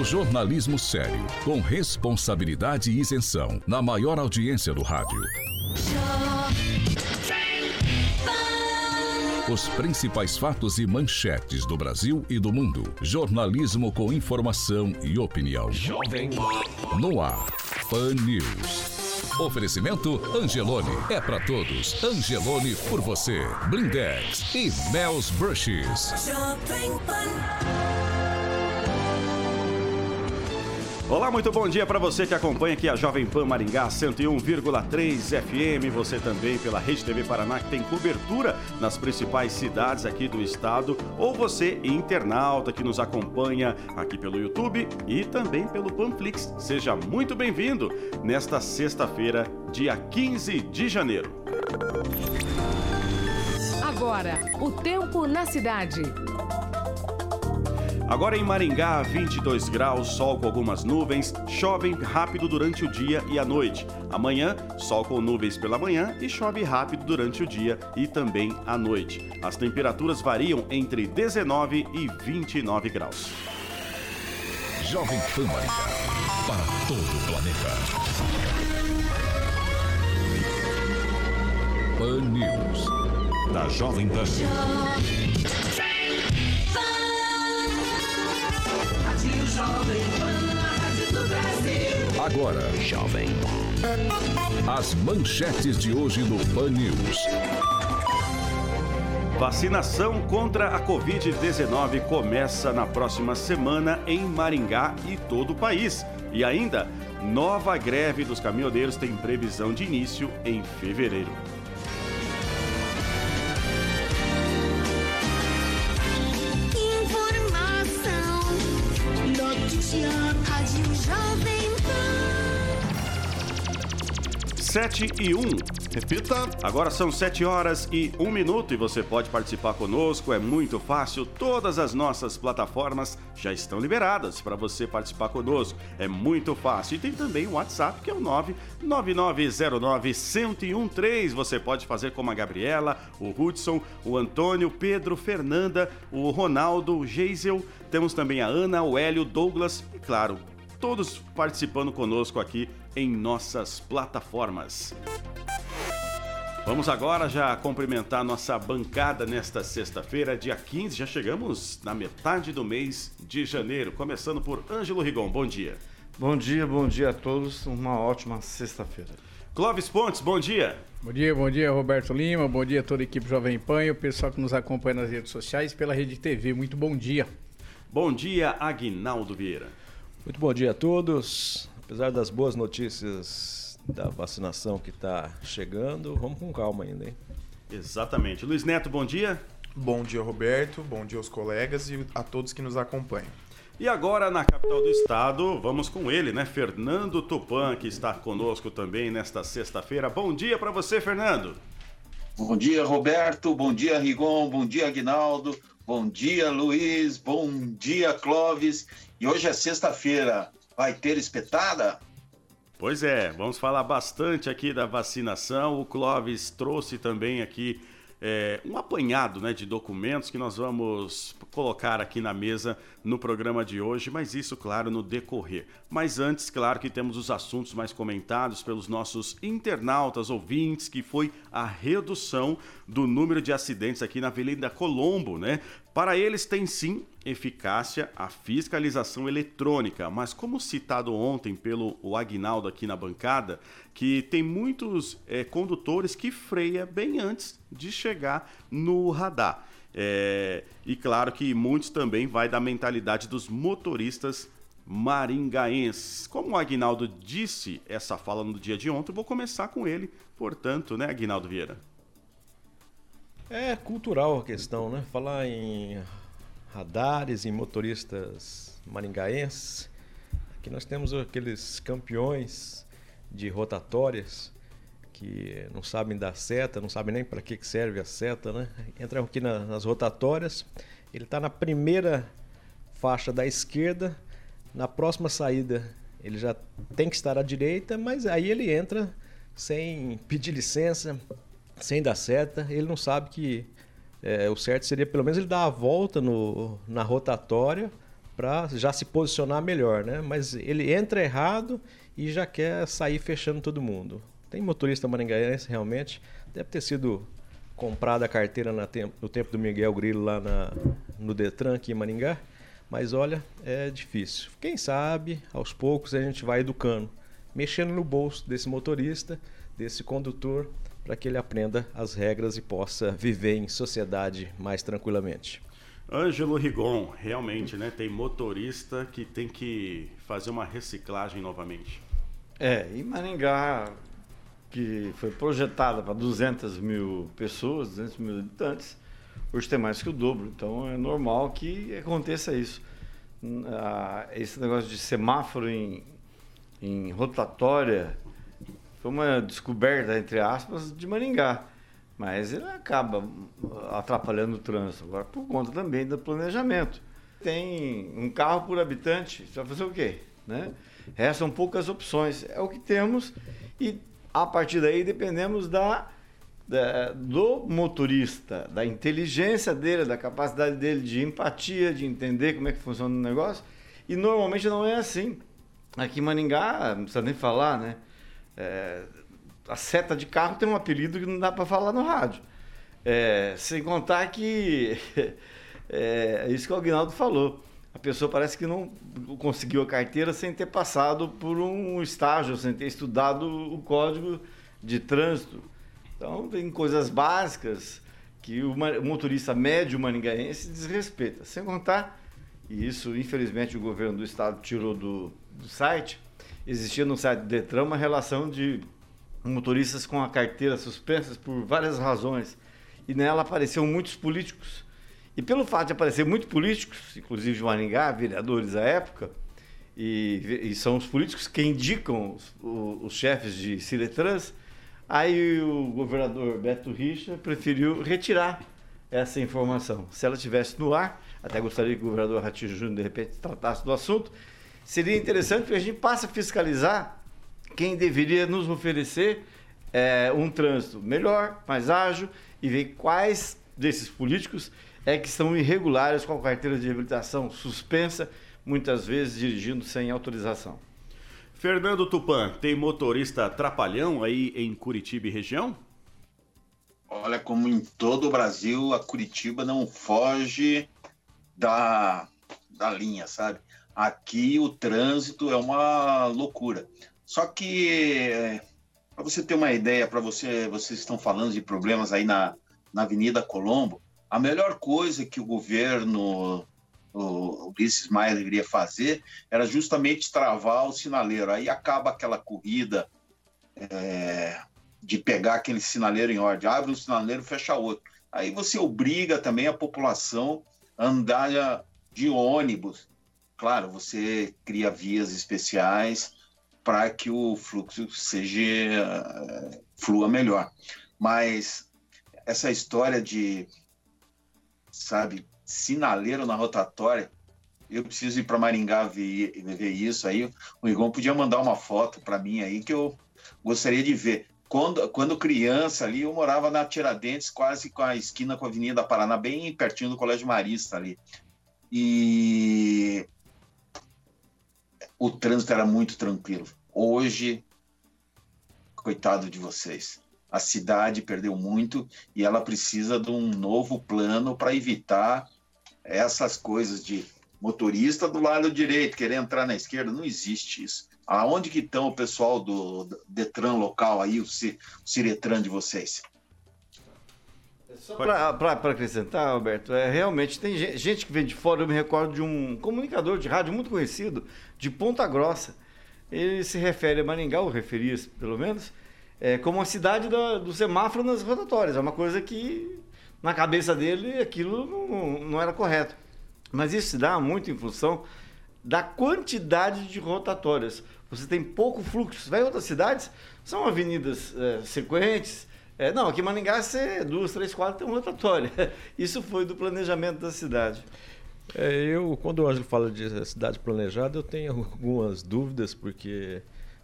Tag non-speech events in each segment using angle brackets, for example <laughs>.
O jornalismo sério, com responsabilidade e isenção, na maior audiência do rádio. Os principais fatos e manchetes do Brasil e do mundo. Jornalismo com informação e opinião. Jovem No ar, Pan News. Oferecimento Angelone. É para todos. Angelone por você. Blindex e Mel's Brushes. Olá, muito bom dia para você que acompanha aqui a Jovem Pan Maringá 101,3 FM. Você também pela Rede TV Paraná que tem cobertura nas principais cidades aqui do estado. Ou você, internauta que nos acompanha aqui pelo YouTube e também pelo Panflix. Seja muito bem-vindo nesta sexta-feira, dia 15 de janeiro. Agora, o tempo na cidade. Agora em Maringá, 22 graus, sol com algumas nuvens, chove rápido durante o dia e a noite. Amanhã, sol com nuvens pela manhã e chove rápido durante o dia e também à noite. As temperaturas variam entre 19 e 29 graus. Jovem Pan Maringá, para todo o planeta. Pan News, da Jovem Pan. Agora, Jovem As manchetes de hoje no Pan News. Vacinação contra a Covid-19 começa na próxima semana em Maringá e todo o país. E ainda, nova greve dos caminhoneiros tem previsão de início em fevereiro. Sete e um. Repita. Agora são sete horas e um minuto e você pode participar conosco. É muito fácil. Todas as nossas plataformas já estão liberadas para você participar conosco. É muito fácil. E tem também o WhatsApp que é o 99909-1013. Você pode fazer como a Gabriela, o Hudson, o Antônio, Pedro, Fernanda, o Ronaldo, o Geisel. Temos também a Ana, o Hélio, Douglas e, claro, todos participando conosco aqui em nossas plataformas. Vamos agora já cumprimentar nossa bancada nesta sexta-feira, dia 15. Já chegamos na metade do mês de janeiro. Começando por Ângelo Rigon. Bom dia. Bom dia, bom dia a todos. Uma ótima sexta-feira. Clóvis Pontes, bom dia. Bom dia, bom dia, Roberto Lima. Bom dia a toda a equipe Jovem Pan e o pessoal que nos acompanha nas redes sociais pela Rede TV. Muito bom dia. Bom dia, Aguinaldo Vieira. Muito bom dia a todos. Apesar das boas notícias da vacinação que está chegando, vamos com calma ainda, hein? Exatamente. Luiz Neto, bom dia. Bom dia, Roberto. Bom dia aos colegas e a todos que nos acompanham. E agora, na capital do estado, vamos com ele, né? Fernando Tupan, que está conosco também nesta sexta-feira. Bom dia para você, Fernando. Bom dia, Roberto. Bom dia, Rigon. Bom dia, Aguinaldo. Bom dia, Luiz. Bom dia, Clóvis. E hoje é sexta-feira. Vai ter espetada? Pois é, vamos falar bastante aqui da vacinação. O Clóvis trouxe também aqui é, um apanhado né, de documentos que nós vamos colocar aqui na mesa no programa de hoje, mas isso, claro, no decorrer. Mas antes, claro que temos os assuntos mais comentados pelos nossos internautas ouvintes, que foi a redução do número de acidentes aqui na Avenida Colombo, né? Para eles tem sim eficácia a fiscalização eletrônica, mas como citado ontem pelo Agnaldo aqui na bancada, que tem muitos é, condutores que freia bem antes de chegar no radar. É, e claro que muitos também vai da mentalidade dos motoristas maringaenses. Como o Agnaldo disse essa fala no dia de ontem, vou começar com ele, portanto, né, Agnaldo Vieira? É cultural a questão, né? Falar em radares, em motoristas maringaenses. Aqui nós temos aqueles campeões de rotatórias que não sabem dar seta, não sabem nem para que serve a seta, né? Entram aqui na, nas rotatórias, ele está na primeira faixa da esquerda, na próxima saída ele já tem que estar à direita, mas aí ele entra sem pedir licença, sem dar seta, ele não sabe que é, o certo seria pelo menos ele dar a volta no, na rotatória para já se posicionar melhor, né? Mas ele entra errado e já quer sair fechando todo mundo. Tem motorista maringaense realmente, deve ter sido comprada a carteira no tempo do Miguel Grilo lá na, no Detran aqui em Maringá, mas olha, é difícil. Quem sabe, aos poucos a gente vai educando, mexendo no bolso desse motorista, desse condutor, para que ele aprenda as regras e possa viver em sociedade mais tranquilamente. Ângelo Rigon, realmente, né? Tem motorista que tem que fazer uma reciclagem novamente. É, em Maringá, que foi projetada para 200 mil pessoas, 200 mil habitantes, hoje tem mais que o dobro. Então é normal que aconteça isso. Ah, esse negócio de semáforo em, em rotatória foi uma descoberta, entre aspas, de Maringá. Mas ele acaba atrapalhando o trânsito, agora por conta também do planejamento. Tem um carro por habitante, você vai fazer o quê? Né? Restam poucas opções. É o que temos e a partir daí dependemos da, da, do motorista, da inteligência dele, da capacidade dele de empatia, de entender como é que funciona o negócio. E normalmente não é assim. Aqui em Maringá, não precisa nem falar, né? É, a seta de carro tem um apelido que não dá para falar no rádio. É, sem contar que <laughs> é, é isso que o Aguinaldo falou. A pessoa parece que não conseguiu a carteira sem ter passado por um estágio, sem ter estudado o código de trânsito. Então, tem coisas básicas que o motorista médio maringaense desrespeita. Sem contar, e isso infelizmente o governo do estado tirou do, do site, existia no site do Detran uma relação de motoristas com a carteira suspensas por várias razões. E nela apareciam muitos políticos. E pelo fato de aparecer muitos políticos, inclusive de Maringá, vereadores à época, e, e são os políticos que indicam os, os, chefes de Ciretrans, aí o governador Beto Richa preferiu retirar essa informação. Se ela estivesse no ar, até gostaria que o governador Ratinho Júnior de repente tratasse do assunto, seria interessante porque a gente passa a fiscalizar quem deveria nos oferecer é, um trânsito melhor, mais ágil e ver quais desses políticos é que estão irregulares com a carteira de habilitação suspensa, muitas vezes dirigindo sem autorização. Fernando Tupan, tem motorista trapalhão aí em Curitiba e região? Olha, como em todo o Brasil, a Curitiba não foge da, da linha, sabe? Aqui o trânsito é uma loucura. Só que, para você ter uma ideia, para você, vocês estão falando de problemas aí na, na Avenida Colombo, a melhor coisa que o governo, o Ulisses Maia deveria fazer era justamente travar o sinaleiro. Aí acaba aquela corrida é, de pegar aquele sinaleiro em ordem. Abre um sinaleiro, fecha outro. Aí você obriga também a população a andar de ônibus claro, você cria vias especiais para que o fluxo seja eh, flua melhor. Mas essa história de, sabe, sinaleiro na rotatória, eu preciso ir para Maringá ver, ver, isso aí. O Igor podia mandar uma foto para mim aí que eu gostaria de ver. Quando, quando criança ali, eu morava na Tiradentes, quase com a esquina com a Avenida Paraná, bem pertinho do Colégio Marista ali. E o trânsito era muito tranquilo. Hoje, coitado de vocês, a cidade perdeu muito e ela precisa de um novo plano para evitar essas coisas de motorista do lado direito querer entrar na esquerda. Não existe isso. Aonde que estão o pessoal do Detran local aí, o Ciretran de vocês? Só para acrescentar, Alberto, é, realmente tem gente que vem de fora. Eu me recordo de um comunicador de rádio muito conhecido, de Ponta Grossa. Ele se refere a Maringá, ou referia pelo menos, é, como a cidade da, do semáforo nas rotatórias. É uma coisa que na cabeça dele aquilo não, não era correto. Mas isso se dá muito em função da quantidade de rotatórias. Você tem pouco fluxo. Vai em outras cidades, são avenidas é, sequentes. É, não, aqui em Maningá, você duas, três, quatro tem um rotatório. <laughs> Isso foi do planejamento da cidade. É, eu, quando o Ângelo fala de cidade planejada, eu tenho algumas dúvidas, porque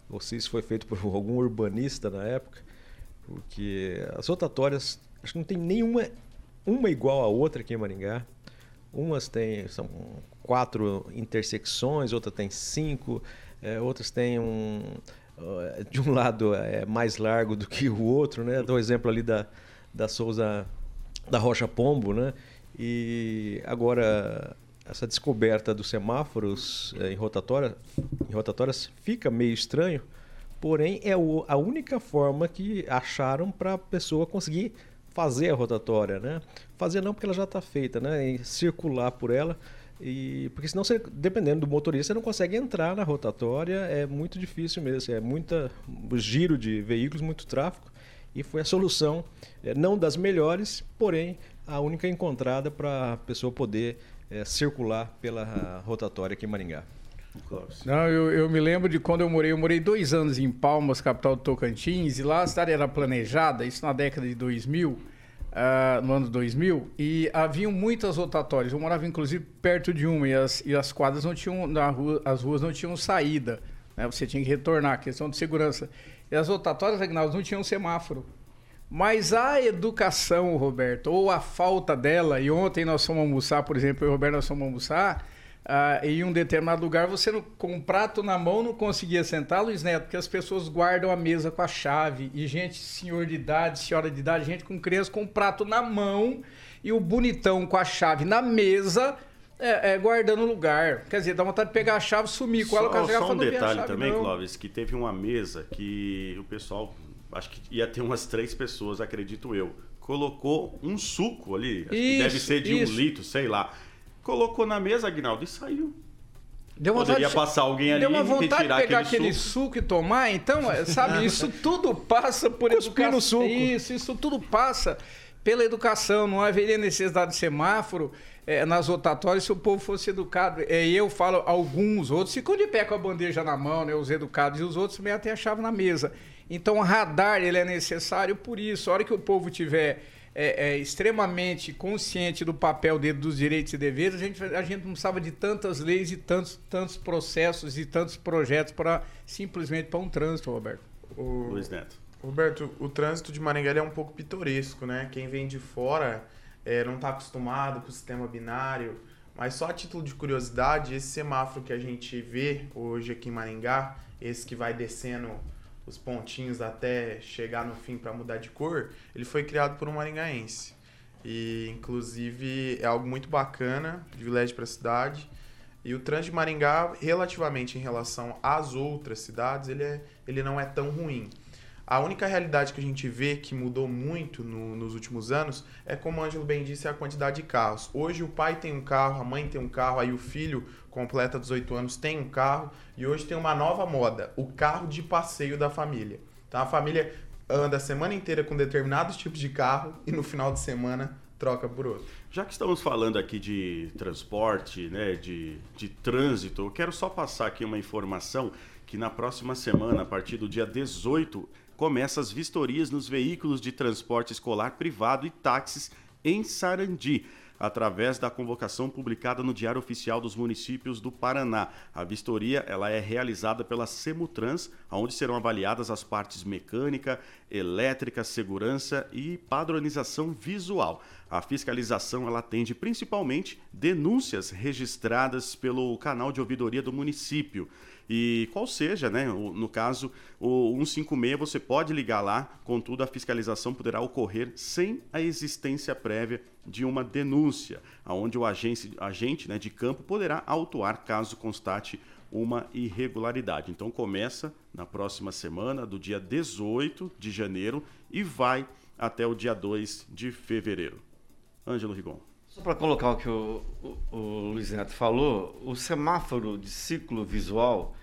não sei se foi feito por <laughs> algum urbanista na época, porque as rotatórias, acho que não tem nenhuma uma igual a outra aqui em Maringá. Umas têm, são quatro intersecções, outras tem cinco, é, outras têm um. De um lado é mais largo do que o outro, né? Dou o exemplo ali da, da Souza da Rocha Pombo, né? E agora essa descoberta dos semáforos é, em, rotatória, em rotatórias fica meio estranho, porém é o, a única forma que acharam para a pessoa conseguir fazer a rotatória, né? Fazer não porque ela já está feita, né? E circular por ela. E, porque senão, você, dependendo do motorista, você não consegue entrar na rotatória, é muito difícil mesmo, é muita giro de veículos, muito tráfego. E foi a solução, é, não das melhores, porém a única encontrada para a pessoa poder é, circular pela rotatória aqui em Maringá. Não, eu, eu, me lembro de quando eu morei, eu morei dois anos em Palmas, capital do Tocantins, e lá a cidade era planejada, isso na década de 2000, uh, no ano 2000, e haviam muitas rotatórias. Eu morava inclusive perto de uma, e as, e as quadras não tinham, na rua, as ruas não tinham saída, né? você tinha que retornar, questão de segurança. E as rotatórias, Agnaldo, não tinham semáforo. Mas a educação, Roberto, ou a falta dela, e ontem nós fomos almoçar, por exemplo, eu e o Roberto nós fomos almoçar, ah, em um determinado lugar, você não, com um prato na mão não conseguia sentar, Luiz Neto, porque as pessoas guardam a mesa com a chave. E gente, senhor de idade, senhora de idade, gente com criança com um prato na mão e o bonitão com a chave na mesa. É, é, guardando o lugar. Quer dizer, dá vontade de pegar a chave, sumir com só, ela, com Só um detalhe também, não. Clóvis, que teve uma mesa que o pessoal, acho que ia ter umas três pessoas, acredito eu, colocou um suco ali, isso, deve ser de isso. um litro, sei lá colocou na mesa, Agnaldo, e saiu. Deu Poderia de... passar alguém ali Deu uma vontade de pegar aquele, aquele suco. suco. e tomar. Então, é, sabe, isso <laughs> tudo passa por educação. suco. Isso, isso tudo passa pela educação. Não haveria necessidade de semáforo é, nas rotatórias se o povo fosse educado. É, eu falo, alguns outros ficam de pé com a bandeja na mão, né, os educados, e os outros metem a chave na mesa. Então, o radar ele é necessário por isso. A hora que o povo tiver é, é, extremamente consciente do papel dele, dos direitos e deveres, a gente, a gente não precisava de tantas leis e tantos, tantos processos e tantos projetos para simplesmente para um trânsito, Roberto. O... Luiz Neto. Roberto, o trânsito de Maringá é um pouco pitoresco, né? Quem vem de fora é, não está acostumado com o sistema binário, mas só a título de curiosidade, esse semáforo que a gente vê hoje aqui em Maringá, esse que vai descendo os pontinhos até chegar no fim para mudar de cor, ele foi criado por um maringaense. E, inclusive, é algo muito bacana, privilégio para a cidade. E o trânsito de Maringá, relativamente em relação às outras cidades, ele, é, ele não é tão ruim. A única realidade que a gente vê que mudou muito no, nos últimos anos é, como o Ângelo bem disse, a quantidade de carros. Hoje o pai tem um carro, a mãe tem um carro, aí o filho completa 18 anos tem um carro e hoje tem uma nova moda, o carro de passeio da família. Então a família anda a semana inteira com determinados tipos de carro e no final de semana troca por outro. Já que estamos falando aqui de transporte, né, de, de trânsito, eu quero só passar aqui uma informação que na próxima semana, a partir do dia 18, começa as vistorias nos veículos de transporte escolar privado e táxis em Sarandi através da convocação publicada no Diário Oficial dos Municípios do Paraná. A vistoria ela é realizada pela Semutrans, onde serão avaliadas as partes mecânica, elétrica, segurança e padronização visual. A fiscalização ela atende principalmente denúncias registradas pelo canal de ouvidoria do município. E qual seja, né, no caso, o 156 você pode ligar lá, contudo a fiscalização poderá ocorrer sem a existência prévia de uma denúncia, aonde o agente, agente né, de campo poderá autuar caso constate uma irregularidade. Então começa na próxima semana, do dia 18 de janeiro e vai até o dia 2 de fevereiro. Ângelo Rigon. Só para colocar o que o, o, o, Luiz Neto falou, o semáforo de ciclo visual,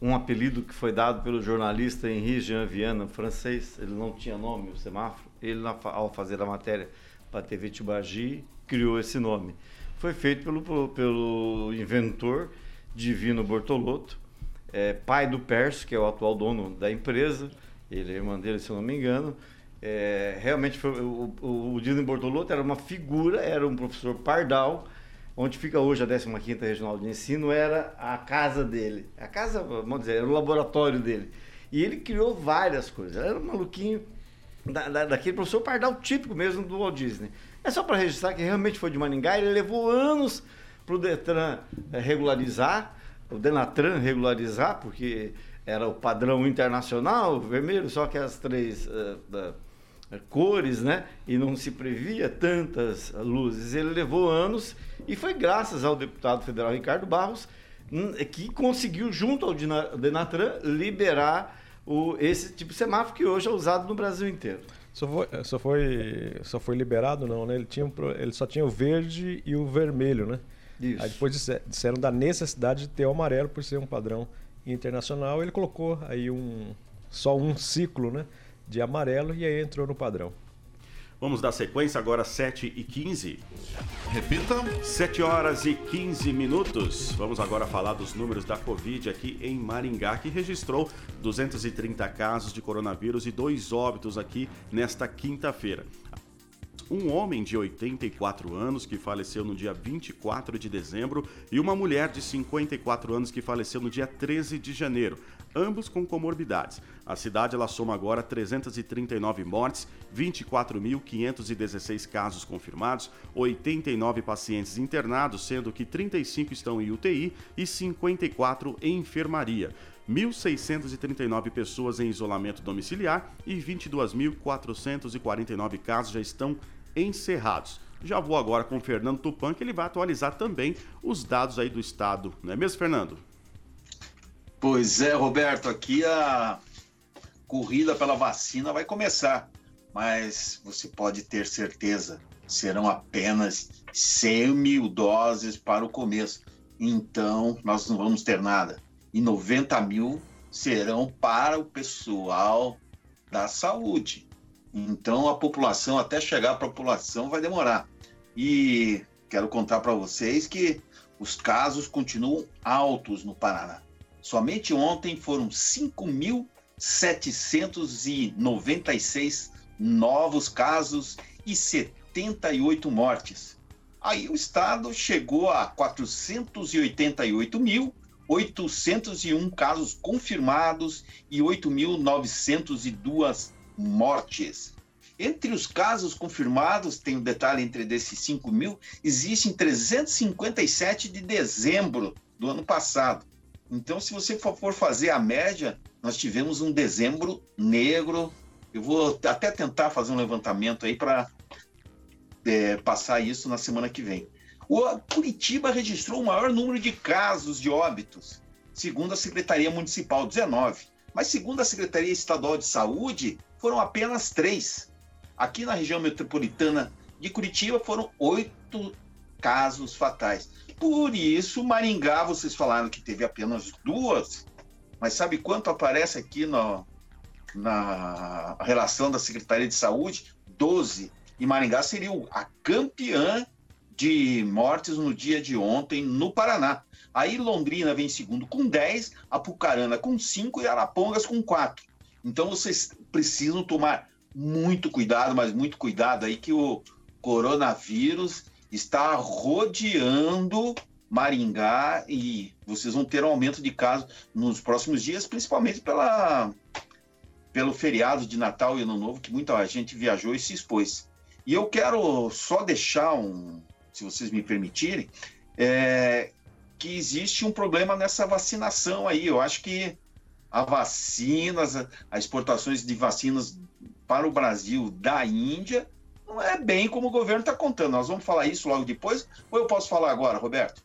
um apelido que foi dado pelo jornalista Henri Jean Viana, francês, ele não tinha nome, o semáforo, ele ao fazer a matéria para a TV Tibagi, criou esse nome. Foi feito pelo, pelo inventor Divino Bortolotto, é, pai do Perso, que é o atual dono da empresa, ele é irmão dele, se eu não me engano. É, realmente foi, o, o, o Divino Bortolotto era uma figura, era um professor pardal, onde fica hoje a 15ª Regional de Ensino, era a casa dele. A casa, vamos dizer, era o laboratório dele. E ele criou várias coisas. Era um maluquinho da, da, daquele professor pardal típico mesmo do Walt Disney. É só para registrar que realmente foi de Maningá, ele levou anos para o Detran é, regularizar, o Denatran regularizar, porque era o padrão internacional, vermelho, só que as três uh, uh, cores, né? E não se previa tantas luzes. Ele levou anos e foi graças ao deputado federal Ricardo Barros hum, que conseguiu, junto ao Denatran, liberar o, esse tipo de semáforo que hoje é usado no Brasil inteiro. Só foi, só foi, só foi liberado, não, né? Ele, tinha, ele só tinha o verde e o vermelho, né? Isso. Aí depois disseram da necessidade de ter o amarelo por ser um padrão internacional. Ele colocou aí um, só um ciclo, né? De amarelo e aí entrou no padrão. Vamos dar sequência agora 7 e 15. Repita. 7 horas e 15 minutos. Vamos agora falar dos números da Covid aqui em Maringá, que registrou 230 casos de coronavírus e dois óbitos aqui nesta quinta-feira um homem de 84 anos que faleceu no dia 24 de dezembro e uma mulher de 54 anos que faleceu no dia 13 de janeiro, ambos com comorbidades. A cidade ela soma agora 339 mortes, 24.516 casos confirmados, 89 pacientes internados, sendo que 35 estão em UTI e 54 em enfermaria. 1.639 pessoas em isolamento domiciliar e 22.449 casos já estão encerrados. Já vou agora com o Fernando Tupan, que ele vai atualizar também os dados aí do estado, não é mesmo, Fernando? Pois é, Roberto, aqui a corrida pela vacina vai começar, mas você pode ter certeza, serão apenas 100 mil doses para o começo. Então, nós não vamos ter nada. E 90 mil serão para o pessoal da saúde. Então, a população, até chegar à população, vai demorar. E quero contar para vocês que os casos continuam altos no Paraná. Somente ontem foram 5.796 novos casos e 78 mortes. Aí o estado chegou a 488.801 casos confirmados e 8.902 mortes. Entre os casos confirmados, tem um detalhe entre desses 5 mil, existem 357 de dezembro do ano passado. Então, se você for fazer a média, nós tivemos um dezembro negro. Eu vou até tentar fazer um levantamento aí para é, passar isso na semana que vem. O Curitiba registrou o maior número de casos de óbitos, segundo a Secretaria Municipal, 19. Mas segundo a Secretaria Estadual de Saúde, foram apenas três. Aqui na região metropolitana de Curitiba foram oito casos fatais. Por isso, Maringá, vocês falaram que teve apenas duas, mas sabe quanto aparece aqui no, na relação da Secretaria de Saúde? Doze. E Maringá seria a campeã de mortes no dia de ontem no Paraná. Aí Londrina vem em segundo com 10, Apucarana com 5 e Arapongas com 4. Então vocês precisam tomar muito cuidado, mas muito cuidado aí que o coronavírus está rodeando Maringá e vocês vão ter um aumento de casos nos próximos dias, principalmente pela, pelo feriado de Natal e Ano Novo, que muita gente viajou e se expôs. E eu quero só deixar um, se vocês me permitirem, é, que existe um problema nessa vacinação aí. Eu acho que a vacinas, as exportações de vacinas para o Brasil da Índia, não é bem como o governo está contando. Nós vamos falar isso logo depois, ou eu posso falar agora, Roberto?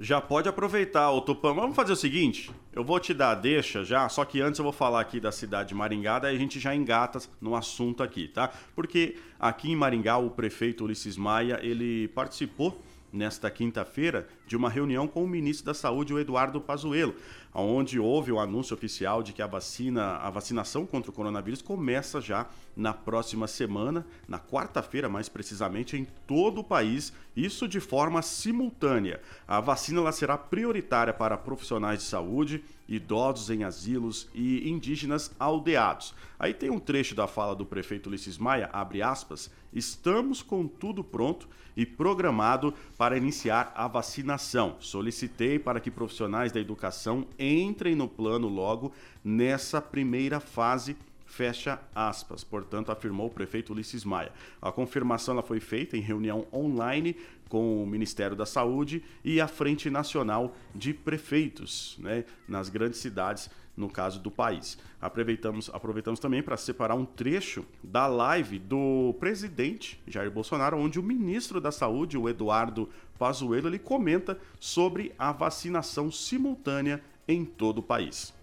Já pode aproveitar, o Tupã. Vamos fazer o seguinte: eu vou te dar deixa já, só que antes eu vou falar aqui da cidade de Maringá, daí a gente já engata no assunto aqui, tá? Porque aqui em Maringá, o prefeito Ulisses Maia, ele participou nesta quinta-feira de uma reunião com o ministro da Saúde, o Eduardo Pazuello, onde houve o anúncio oficial de que a vacina, a vacinação contra o coronavírus começa já na próxima semana, na quarta-feira mais precisamente, em todo o país, isso de forma simultânea. A vacina ela será prioritária para profissionais de saúde, idosos em asilos e indígenas aldeados. Aí tem um trecho da fala do prefeito Ulisses Maia, abre aspas, estamos com tudo pronto e programado para iniciar a vacinação. Solicitei para que profissionais da educação entrem no plano logo nessa primeira fase fecha aspas. Portanto, afirmou o prefeito Ulisses Maia. A confirmação ela foi feita em reunião online com o Ministério da Saúde e a Frente Nacional de Prefeitos, né, nas grandes cidades, no caso do país. Aproveitamos, aproveitamos também para separar um trecho da live do presidente Jair Bolsonaro, onde o ministro da Saúde, o Eduardo Pazuello, ele comenta sobre a vacinação simultânea em todo o país.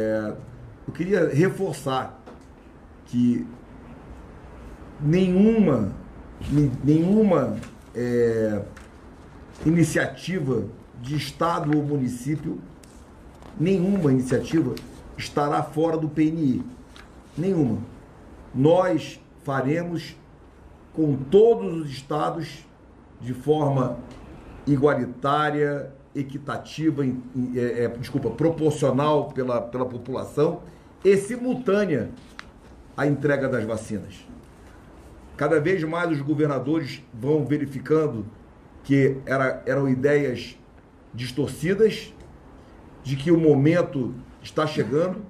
É, eu queria reforçar que nenhuma, nenhuma é, iniciativa de Estado ou município, nenhuma iniciativa estará fora do PNI. Nenhuma. Nós faremos com todos os estados de forma igualitária, equitativa, é, é, desculpa, proporcional pela, pela população e simultânea à entrega das vacinas. Cada vez mais os governadores vão verificando que era, eram ideias distorcidas, de que o momento está chegando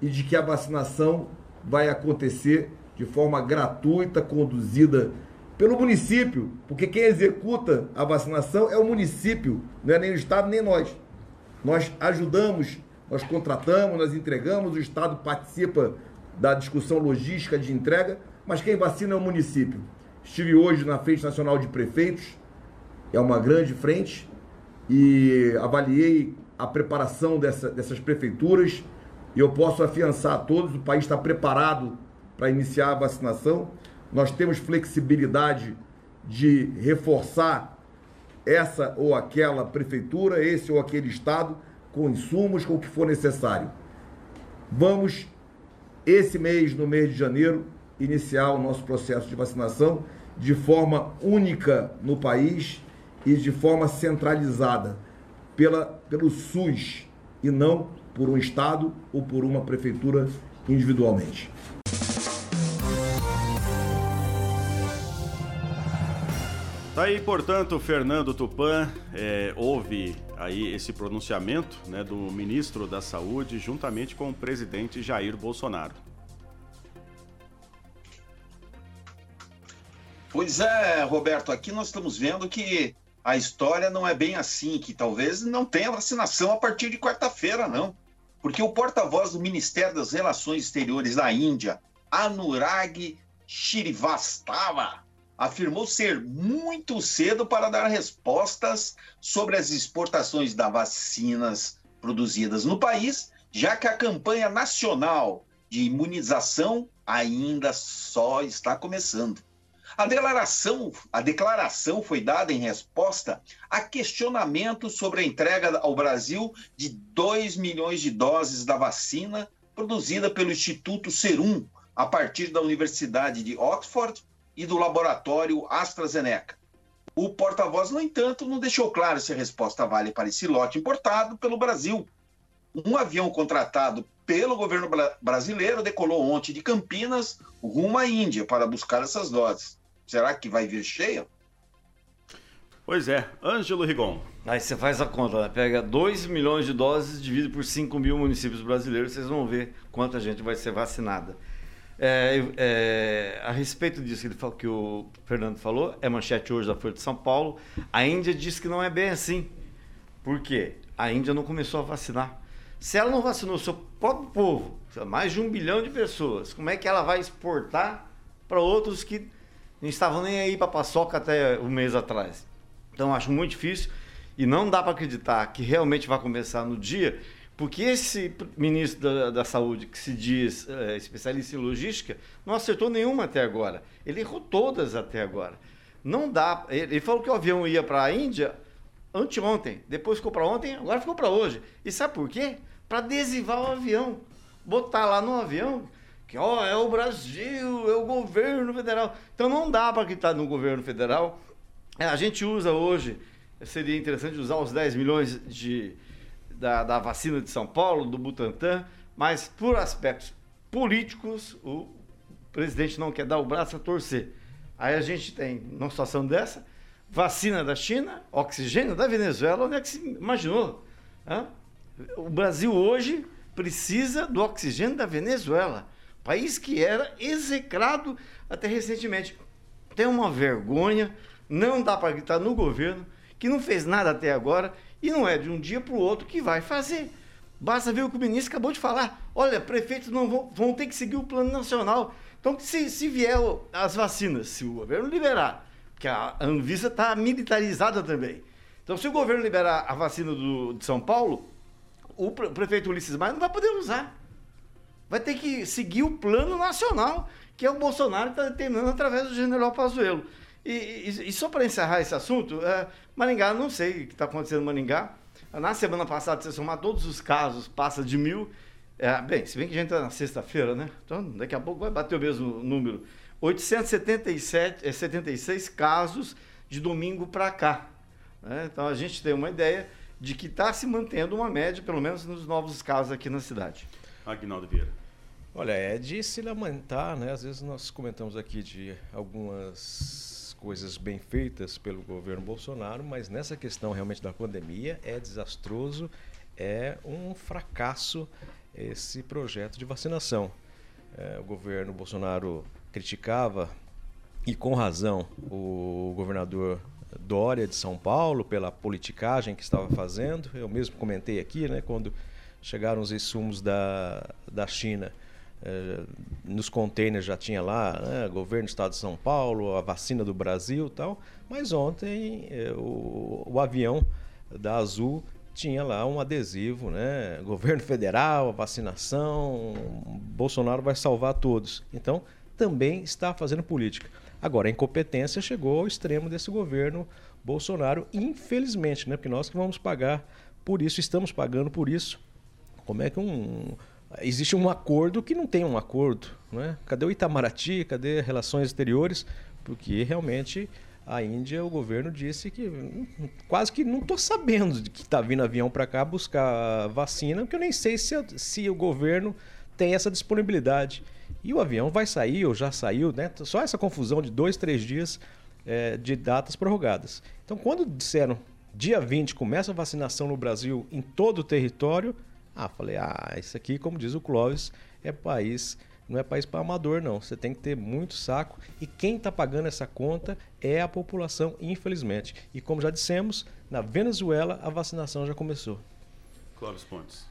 e de que a vacinação vai acontecer de forma gratuita, conduzida pelo município, porque quem executa a vacinação é o município, não é nem o Estado nem nós. Nós ajudamos, nós contratamos, nós entregamos, o Estado participa da discussão logística de entrega, mas quem vacina é o município. Estive hoje na Frente Nacional de Prefeitos, é uma grande frente, e avaliei a preparação dessa, dessas prefeituras e eu posso afiançar a todos, o país está preparado para iniciar a vacinação nós temos flexibilidade de reforçar essa ou aquela prefeitura, esse ou aquele estado, com insumos, com o que for necessário. Vamos, esse mês, no mês de janeiro, iniciar o nosso processo de vacinação de forma única no país e de forma centralizada pela, pelo SUS e não por um estado ou por uma prefeitura individualmente. Tá aí, portanto, Fernando Tupan é, houve aí esse pronunciamento né, do ministro da Saúde juntamente com o presidente Jair Bolsonaro. Pois é, Roberto, aqui nós estamos vendo que a história não é bem assim, que talvez não tenha vacinação a partir de quarta-feira, não. Porque o porta-voz do Ministério das Relações Exteriores da Índia, Anurag Shrivastava, afirmou ser muito cedo para dar respostas sobre as exportações das vacinas produzidas no país, já que a campanha nacional de imunização ainda só está começando. A declaração, a declaração foi dada em resposta a questionamentos sobre a entrega ao Brasil de 2 milhões de doses da vacina produzida pelo Instituto Serum, a partir da Universidade de Oxford e do laboratório AstraZeneca. O porta-voz, no entanto, não deixou claro se a resposta vale para esse lote importado pelo Brasil. Um avião contratado pelo governo brasileiro decolou ontem de Campinas rumo à Índia para buscar essas doses. Será que vai vir cheia? Pois é, Ângelo Rigon. Aí você faz a conta, né? pega 2 milhões de doses, divide por 5 mil municípios brasileiros, vocês vão ver quanta gente vai ser vacinada. É, é, a respeito disso que, falou, que o Fernando falou, é manchete hoje da Folha de São Paulo. A Índia diz que não é bem assim. Por quê? A Índia não começou a vacinar. Se ela não vacinou o seu próprio povo, mais de um bilhão de pessoas, como é que ela vai exportar para outros que não estavam nem aí para paçoca até um mês atrás? Então acho muito difícil e não dá para acreditar que realmente vai começar no dia porque esse ministro da, da Saúde, que se diz é, especialista em logística, não acertou nenhuma até agora. Ele errou todas até agora. Não dá. Ele, ele falou que o avião ia para a Índia anteontem, depois ficou para ontem, agora ficou para hoje. E sabe por quê? Para adesivar o avião. botar lá no avião que ó, é o Brasil, é o governo federal. Então não dá para acreditar no governo federal. É, a gente usa hoje, seria interessante usar os 10 milhões de, da, da vacina de São Paulo, do Butantan, mas por aspectos políticos, o presidente não quer dar o braço a torcer. Aí a gente tem, numa situação dessa, vacina da China, oxigênio da Venezuela, onde é que se imaginou? Hã? O Brasil hoje precisa do oxigênio da Venezuela, país que era execrado até recentemente. Tem uma vergonha, não dá para gritar no governo, que não fez nada até agora e não é de um dia para o outro que vai fazer. Basta ver o que o ministro acabou de falar. Olha, prefeitos não vão, vão ter que seguir o plano nacional. Então, se, se vier as vacinas, se o governo liberar, porque a Anvisa está militarizada também. Então, se o governo liberar a vacina do, de São Paulo, o prefeito Ulisses Maia não vai poder usar. Vai ter que seguir o plano nacional, que é o Bolsonaro está determinando através do general Pazuello. E, e, e só para encerrar esse assunto, é, Maringá, não sei o que está acontecendo em Maringá. Na semana passada, se somar todos os casos, passa de mil. É, bem, se bem que a gente está na sexta-feira, né? Então, daqui a pouco vai bater o mesmo número. 877, 76 é, casos de domingo para cá. Né? Então, a gente tem uma ideia de que está se mantendo uma média, pelo menos nos novos casos aqui na cidade. Agnaldo Vieira. Olha, é de se lamentar, né? Às vezes nós comentamos aqui de algumas coisas bem feitas pelo governo Bolsonaro, mas nessa questão realmente da pandemia é desastroso, é um fracasso esse projeto de vacinação. É, o governo Bolsonaro criticava, e com razão, o governador Dória de São Paulo pela politicagem que estava fazendo. Eu mesmo comentei aqui, né, quando chegaram os insumos da, da China, nos containers já tinha lá, né, governo do estado de São Paulo, a vacina do Brasil tal, mas ontem eh, o, o avião da Azul tinha lá um adesivo, né? <laughs> Governo federal, vacinação, Bolsonaro vai salvar todos. Então, também está fazendo política. Agora, a incompetência chegou ao extremo desse governo Bolsonaro, infelizmente, né? Porque nós que vamos pagar por isso, estamos pagando por isso. Como é que um existe um acordo que não tem um acordo, né? Cadê o Itamaraty? Cadê relações exteriores? Porque realmente a Índia, o governo disse que quase que não estou sabendo de que está vindo avião para cá buscar vacina, porque eu nem sei se, se o governo tem essa disponibilidade. E o avião vai sair, ou já saiu, né? Só essa confusão de dois, três dias é, de datas prorrogadas. Então, quando disseram dia 20 começa a vacinação no Brasil em todo o território, ah, falei, ah, isso aqui, como diz o Clóvis, é país não é país para amador, não. Você tem que ter muito saco. E quem está pagando essa conta é a população, infelizmente. E como já dissemos, na Venezuela a vacinação já começou. Clóvis Pontes.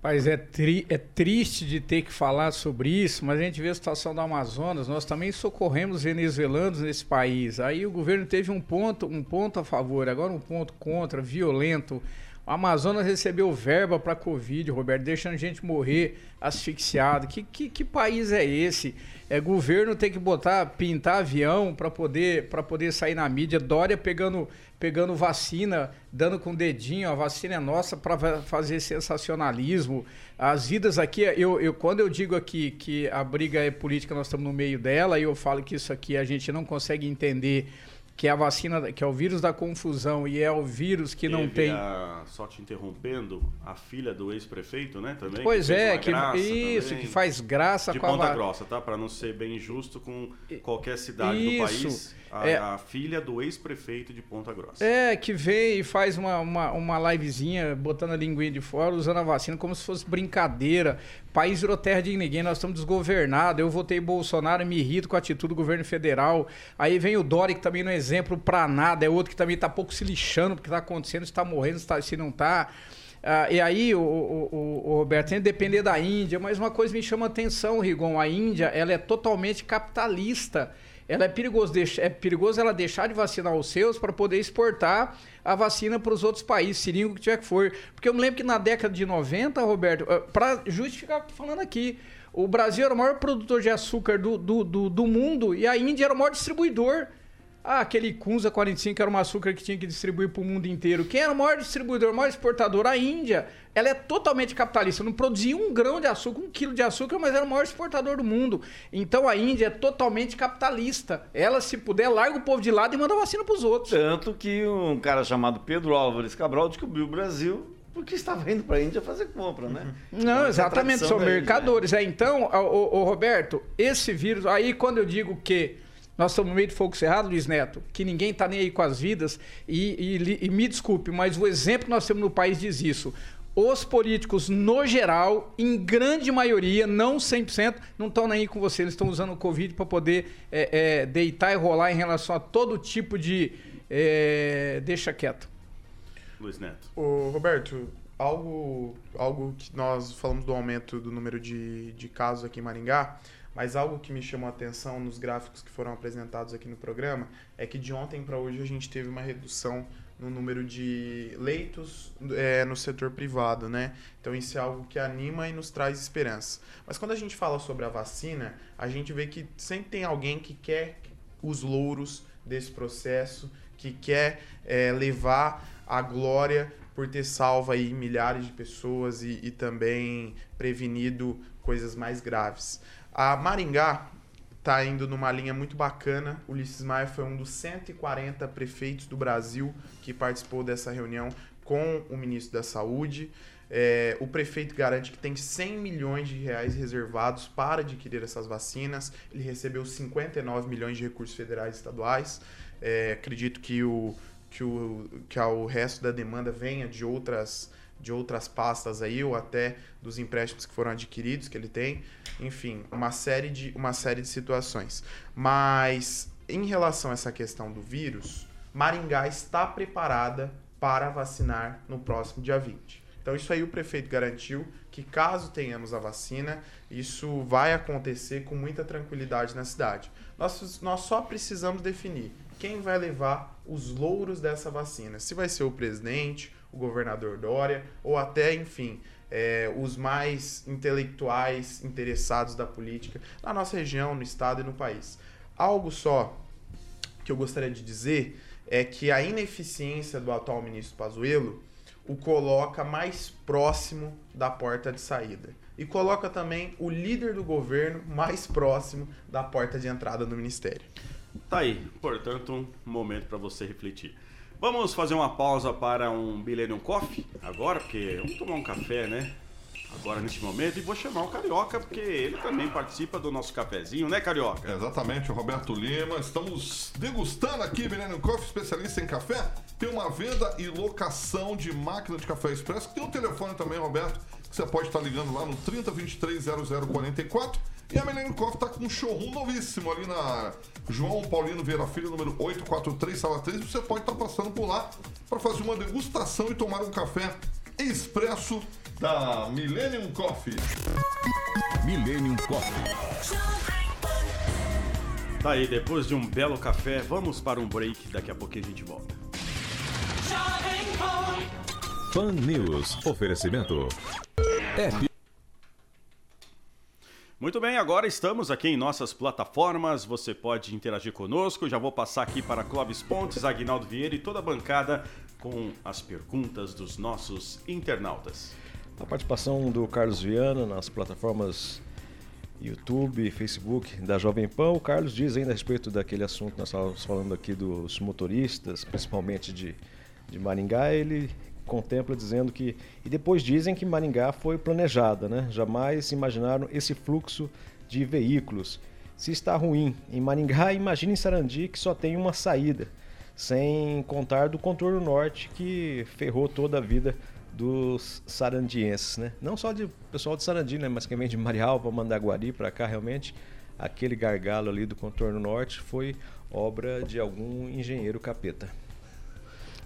Mas é, tri é triste de ter que falar sobre isso, mas a gente vê a situação do Amazonas, nós também socorremos venezuelanos nesse país. Aí o governo teve um ponto, um ponto a favor, agora um ponto contra, violento. O Amazonas recebeu verba para Covid, Roberto, deixando gente morrer asfixiado. Que, que, que país é esse? É governo tem que botar, pintar avião para poder, poder sair na mídia. Dória pegando, pegando vacina, dando com o dedinho, a vacina é nossa para fazer sensacionalismo. As vidas aqui, eu, eu, quando eu digo aqui que a briga é política, nós estamos no meio dela, e eu falo que isso aqui a gente não consegue entender que é a vacina, que é o vírus da confusão e é o vírus que não tem. A, só te interrompendo, a filha do ex-prefeito, né, também. Pois que é, que isso, também, que faz graça de com Ponta a Grossa, tá? Para não ser bem injusto com qualquer cidade isso. do país. A, é, a filha do ex-prefeito de Ponta Grossa. É, que vem e faz uma, uma, uma livezinha botando a linguinha de fora, usando a vacina como se fosse brincadeira. País virou terra de ninguém, nós estamos desgovernados. Eu votei Bolsonaro me irrito com a atitude do governo federal. Aí vem o Dori, que também não é exemplo pra nada, é outro que também tá pouco se lixando porque tá acontecendo, se tá morrendo, se, tá, se não tá. Ah, e aí, o, o, o, Roberto, tem que depender da Índia, mas uma coisa me chama atenção, Rigon, a Índia, ela é totalmente capitalista ela é perigoso, é perigoso ela deixar de vacinar os seus para poder exportar a vacina para os outros países, seringa, o que tiver que for. Porque eu me lembro que na década de 90, Roberto, eh, para justificar o que estou falando aqui, o Brasil era o maior produtor de açúcar do, do, do, do, mundo e a Índia era o maior distribuidor. Ah, aquele Kunza 45 era um açúcar que tinha que distribuir para o mundo inteiro. Quem era o maior distribuidor, o maior exportador? A Índia. Ela é totalmente capitalista. Não produzia um grão de açúcar, um quilo de açúcar, mas era o maior exportador do mundo. Então a Índia é totalmente capitalista. Ela, se puder, larga o povo de lado e manda vacina para os outros. Tanto que um cara chamado Pedro Álvares Cabral descobriu o Brasil porque estava indo para a Índia fazer compra, né? Não, então, exatamente, são mercadores. Índia, né? é, então, o, o, Roberto, esse vírus, aí quando eu digo que nós estamos no meio de fogo cerrado, Luiz Neto, que ninguém está nem aí com as vidas. E, e, e, me desculpe, mas o exemplo que nós temos no país diz isso. Os políticos, no geral, em grande maioria, não 100%, não estão nem aí com você. Eles estão usando o Covid para poder é, é, deitar e rolar em relação a todo tipo de. É, deixa quieto. Luiz Neto. Ô, Roberto, algo, algo que nós falamos do aumento do número de, de casos aqui em Maringá. Mas algo que me chamou a atenção nos gráficos que foram apresentados aqui no programa é que de ontem para hoje a gente teve uma redução no número de leitos é, no setor privado, né? Então isso é algo que anima e nos traz esperança. Mas quando a gente fala sobre a vacina, a gente vê que sempre tem alguém que quer os louros desse processo, que quer é, levar a glória por ter salvo aí milhares de pessoas e, e também prevenido coisas mais graves. A Maringá está indo numa linha muito bacana. Ulisses Maia foi um dos 140 prefeitos do Brasil que participou dessa reunião com o ministro da Saúde. É, o prefeito garante que tem 100 milhões de reais reservados para adquirir essas vacinas. Ele recebeu 59 milhões de recursos federais e estaduais. É, acredito que o, que, o, que o resto da demanda venha de outras de outras pastas aí ou até dos empréstimos que foram adquiridos que ele tem, enfim, uma série de uma série de situações. Mas em relação a essa questão do vírus, Maringá está preparada para vacinar no próximo dia 20. Então isso aí o prefeito garantiu que caso tenhamos a vacina, isso vai acontecer com muita tranquilidade na cidade. Nós, nós só precisamos definir quem vai levar os louros dessa vacina. Se vai ser o presidente, o governador Dória, ou até, enfim, é, os mais intelectuais interessados da política na nossa região, no estado e no país. Algo só que eu gostaria de dizer é que a ineficiência do atual ministro Pazuello o coloca mais próximo da porta de saída e coloca também o líder do governo mais próximo da porta de entrada do ministério. Tá aí, portanto, um momento para você refletir. Vamos fazer uma pausa para um Millennium Coffee agora, porque vamos tomar um café, né? Agora neste momento, e vou chamar o Carioca, porque ele também participa do nosso cafezinho, né, Carioca? exatamente, o Roberto Lima. Estamos degustando aqui Millennium Coffee, especialista em café. Tem uma venda e locação de máquina de café expresso. Tem um telefone também, Roberto, que você pode estar ligando lá no 3023 0044 e a Millennium Coffee tá com um showroom novíssimo ali na João Paulino Vieira Filho, número 843, sala 3. Você pode estar tá passando por lá para fazer uma degustação e tomar um café expresso da Millennium Coffee. Millennium Coffee. Tá aí, depois de um belo café, vamos para um break. Daqui a pouquinho a gente volta. Fan News. Oferecimento. App muito bem, agora estamos aqui em nossas plataformas. Você pode interagir conosco. Já vou passar aqui para Clóvis Pontes, Aguinaldo Vieira e toda a bancada com as perguntas dos nossos internautas. A participação do Carlos Viana nas plataformas YouTube, Facebook da Jovem Pan. O Carlos diz ainda a respeito daquele assunto nós estávamos falando aqui dos motoristas, principalmente de, de Maringá. Ele contempla dizendo que. E depois dizem que Maringá foi planejada, né? Jamais imaginaram esse fluxo de veículos. Se está ruim em Maringá, <laughs> imagine em Sarandi que só tem uma saída, sem contar do contorno norte que ferrou toda a vida dos sarandienses, né? Não só de pessoal de Sarandi, né? Mas quem vem de Marialva, Mandaguari para cá, realmente, aquele gargalo ali do contorno norte foi obra de algum engenheiro capeta.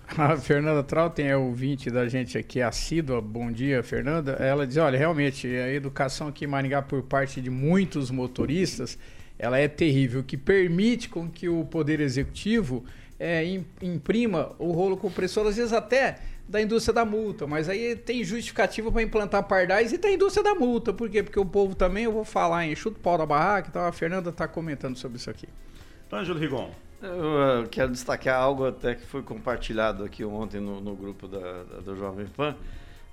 <laughs> A Fernanda Trautem é ouvinte da gente aqui, assídua. Bom dia, Fernanda. Ela diz: olha, realmente, a educação aqui em Maringá, por parte de muitos motoristas, ela é terrível, que permite com que o Poder Executivo é, imprima o rolo compressor, às vezes até da indústria da multa, mas aí tem justificativa para implantar pardais e tem indústria da multa. Por quê? Porque o povo também, eu vou falar em chuto pau da barraca, então a Fernanda está comentando sobre isso aqui. Ângelo Rigon. Eu uh, quero destacar algo até que foi compartilhado aqui ontem no, no grupo da, da, do Jovem Pan,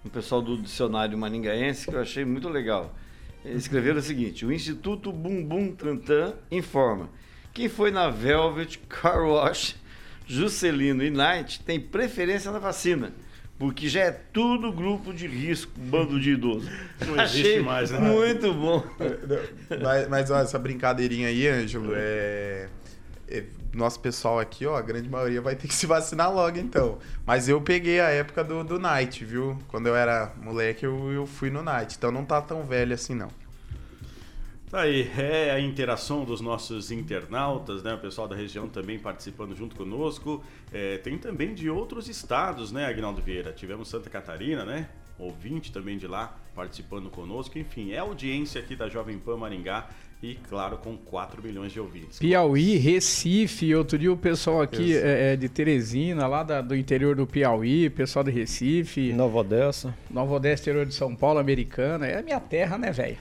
o pessoal do dicionário maningaense, que eu achei muito legal. Eles escreveram o seguinte: o Instituto Bumbum Tantan informa. Quem foi na Velvet, Car Wash, Juscelino e Knight tem preferência na vacina porque já é tudo grupo de risco, bando de idoso. Não existe mais, né? Muito bom. Mas, mas olha, essa brincadeirinha aí, Ângelo, é, é, Nosso pessoal aqui, ó, a grande maioria vai ter que <laughs> se vacinar logo, então. Mas eu peguei a época do, do Night, viu? Quando eu era moleque, eu, eu fui no Night. Então não tá tão velho assim, não. Tá aí, é a interação dos nossos internautas, né? O pessoal da região também participando junto conosco. É, tem também de outros estados, né, Agnaldo Vieira? Tivemos Santa Catarina, né? Ouvinte também de lá participando conosco. Enfim, é audiência aqui da Jovem Pan Maringá e, claro, com 4 milhões de ouvintes. Piauí, Recife, outro dia o pessoal aqui é, é, de Teresina, lá da, do interior do Piauí, pessoal de Recife. Nova Odessa. Nova Odessa, interior de São Paulo, americana. É a minha terra, né, velho?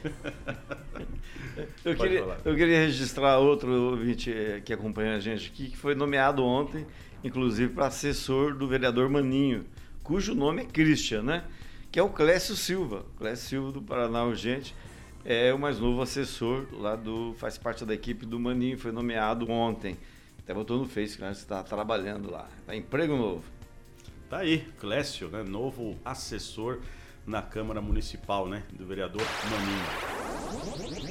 <laughs> eu, queria, eu queria registrar outro ouvinte eh, que acompanha a gente aqui, que foi nomeado ontem, inclusive, para assessor do vereador Maninho, cujo nome é Christian, né? Que é o Clécio Silva. Clécio Silva do Paraná Urgente é o mais novo assessor lá do. faz parte da equipe do Maninho, foi nomeado ontem. Até botou no Face que né, está trabalhando lá. Tá emprego novo. Tá aí, Clécio, né? Novo assessor na Câmara Municipal, né? Do vereador Maninho.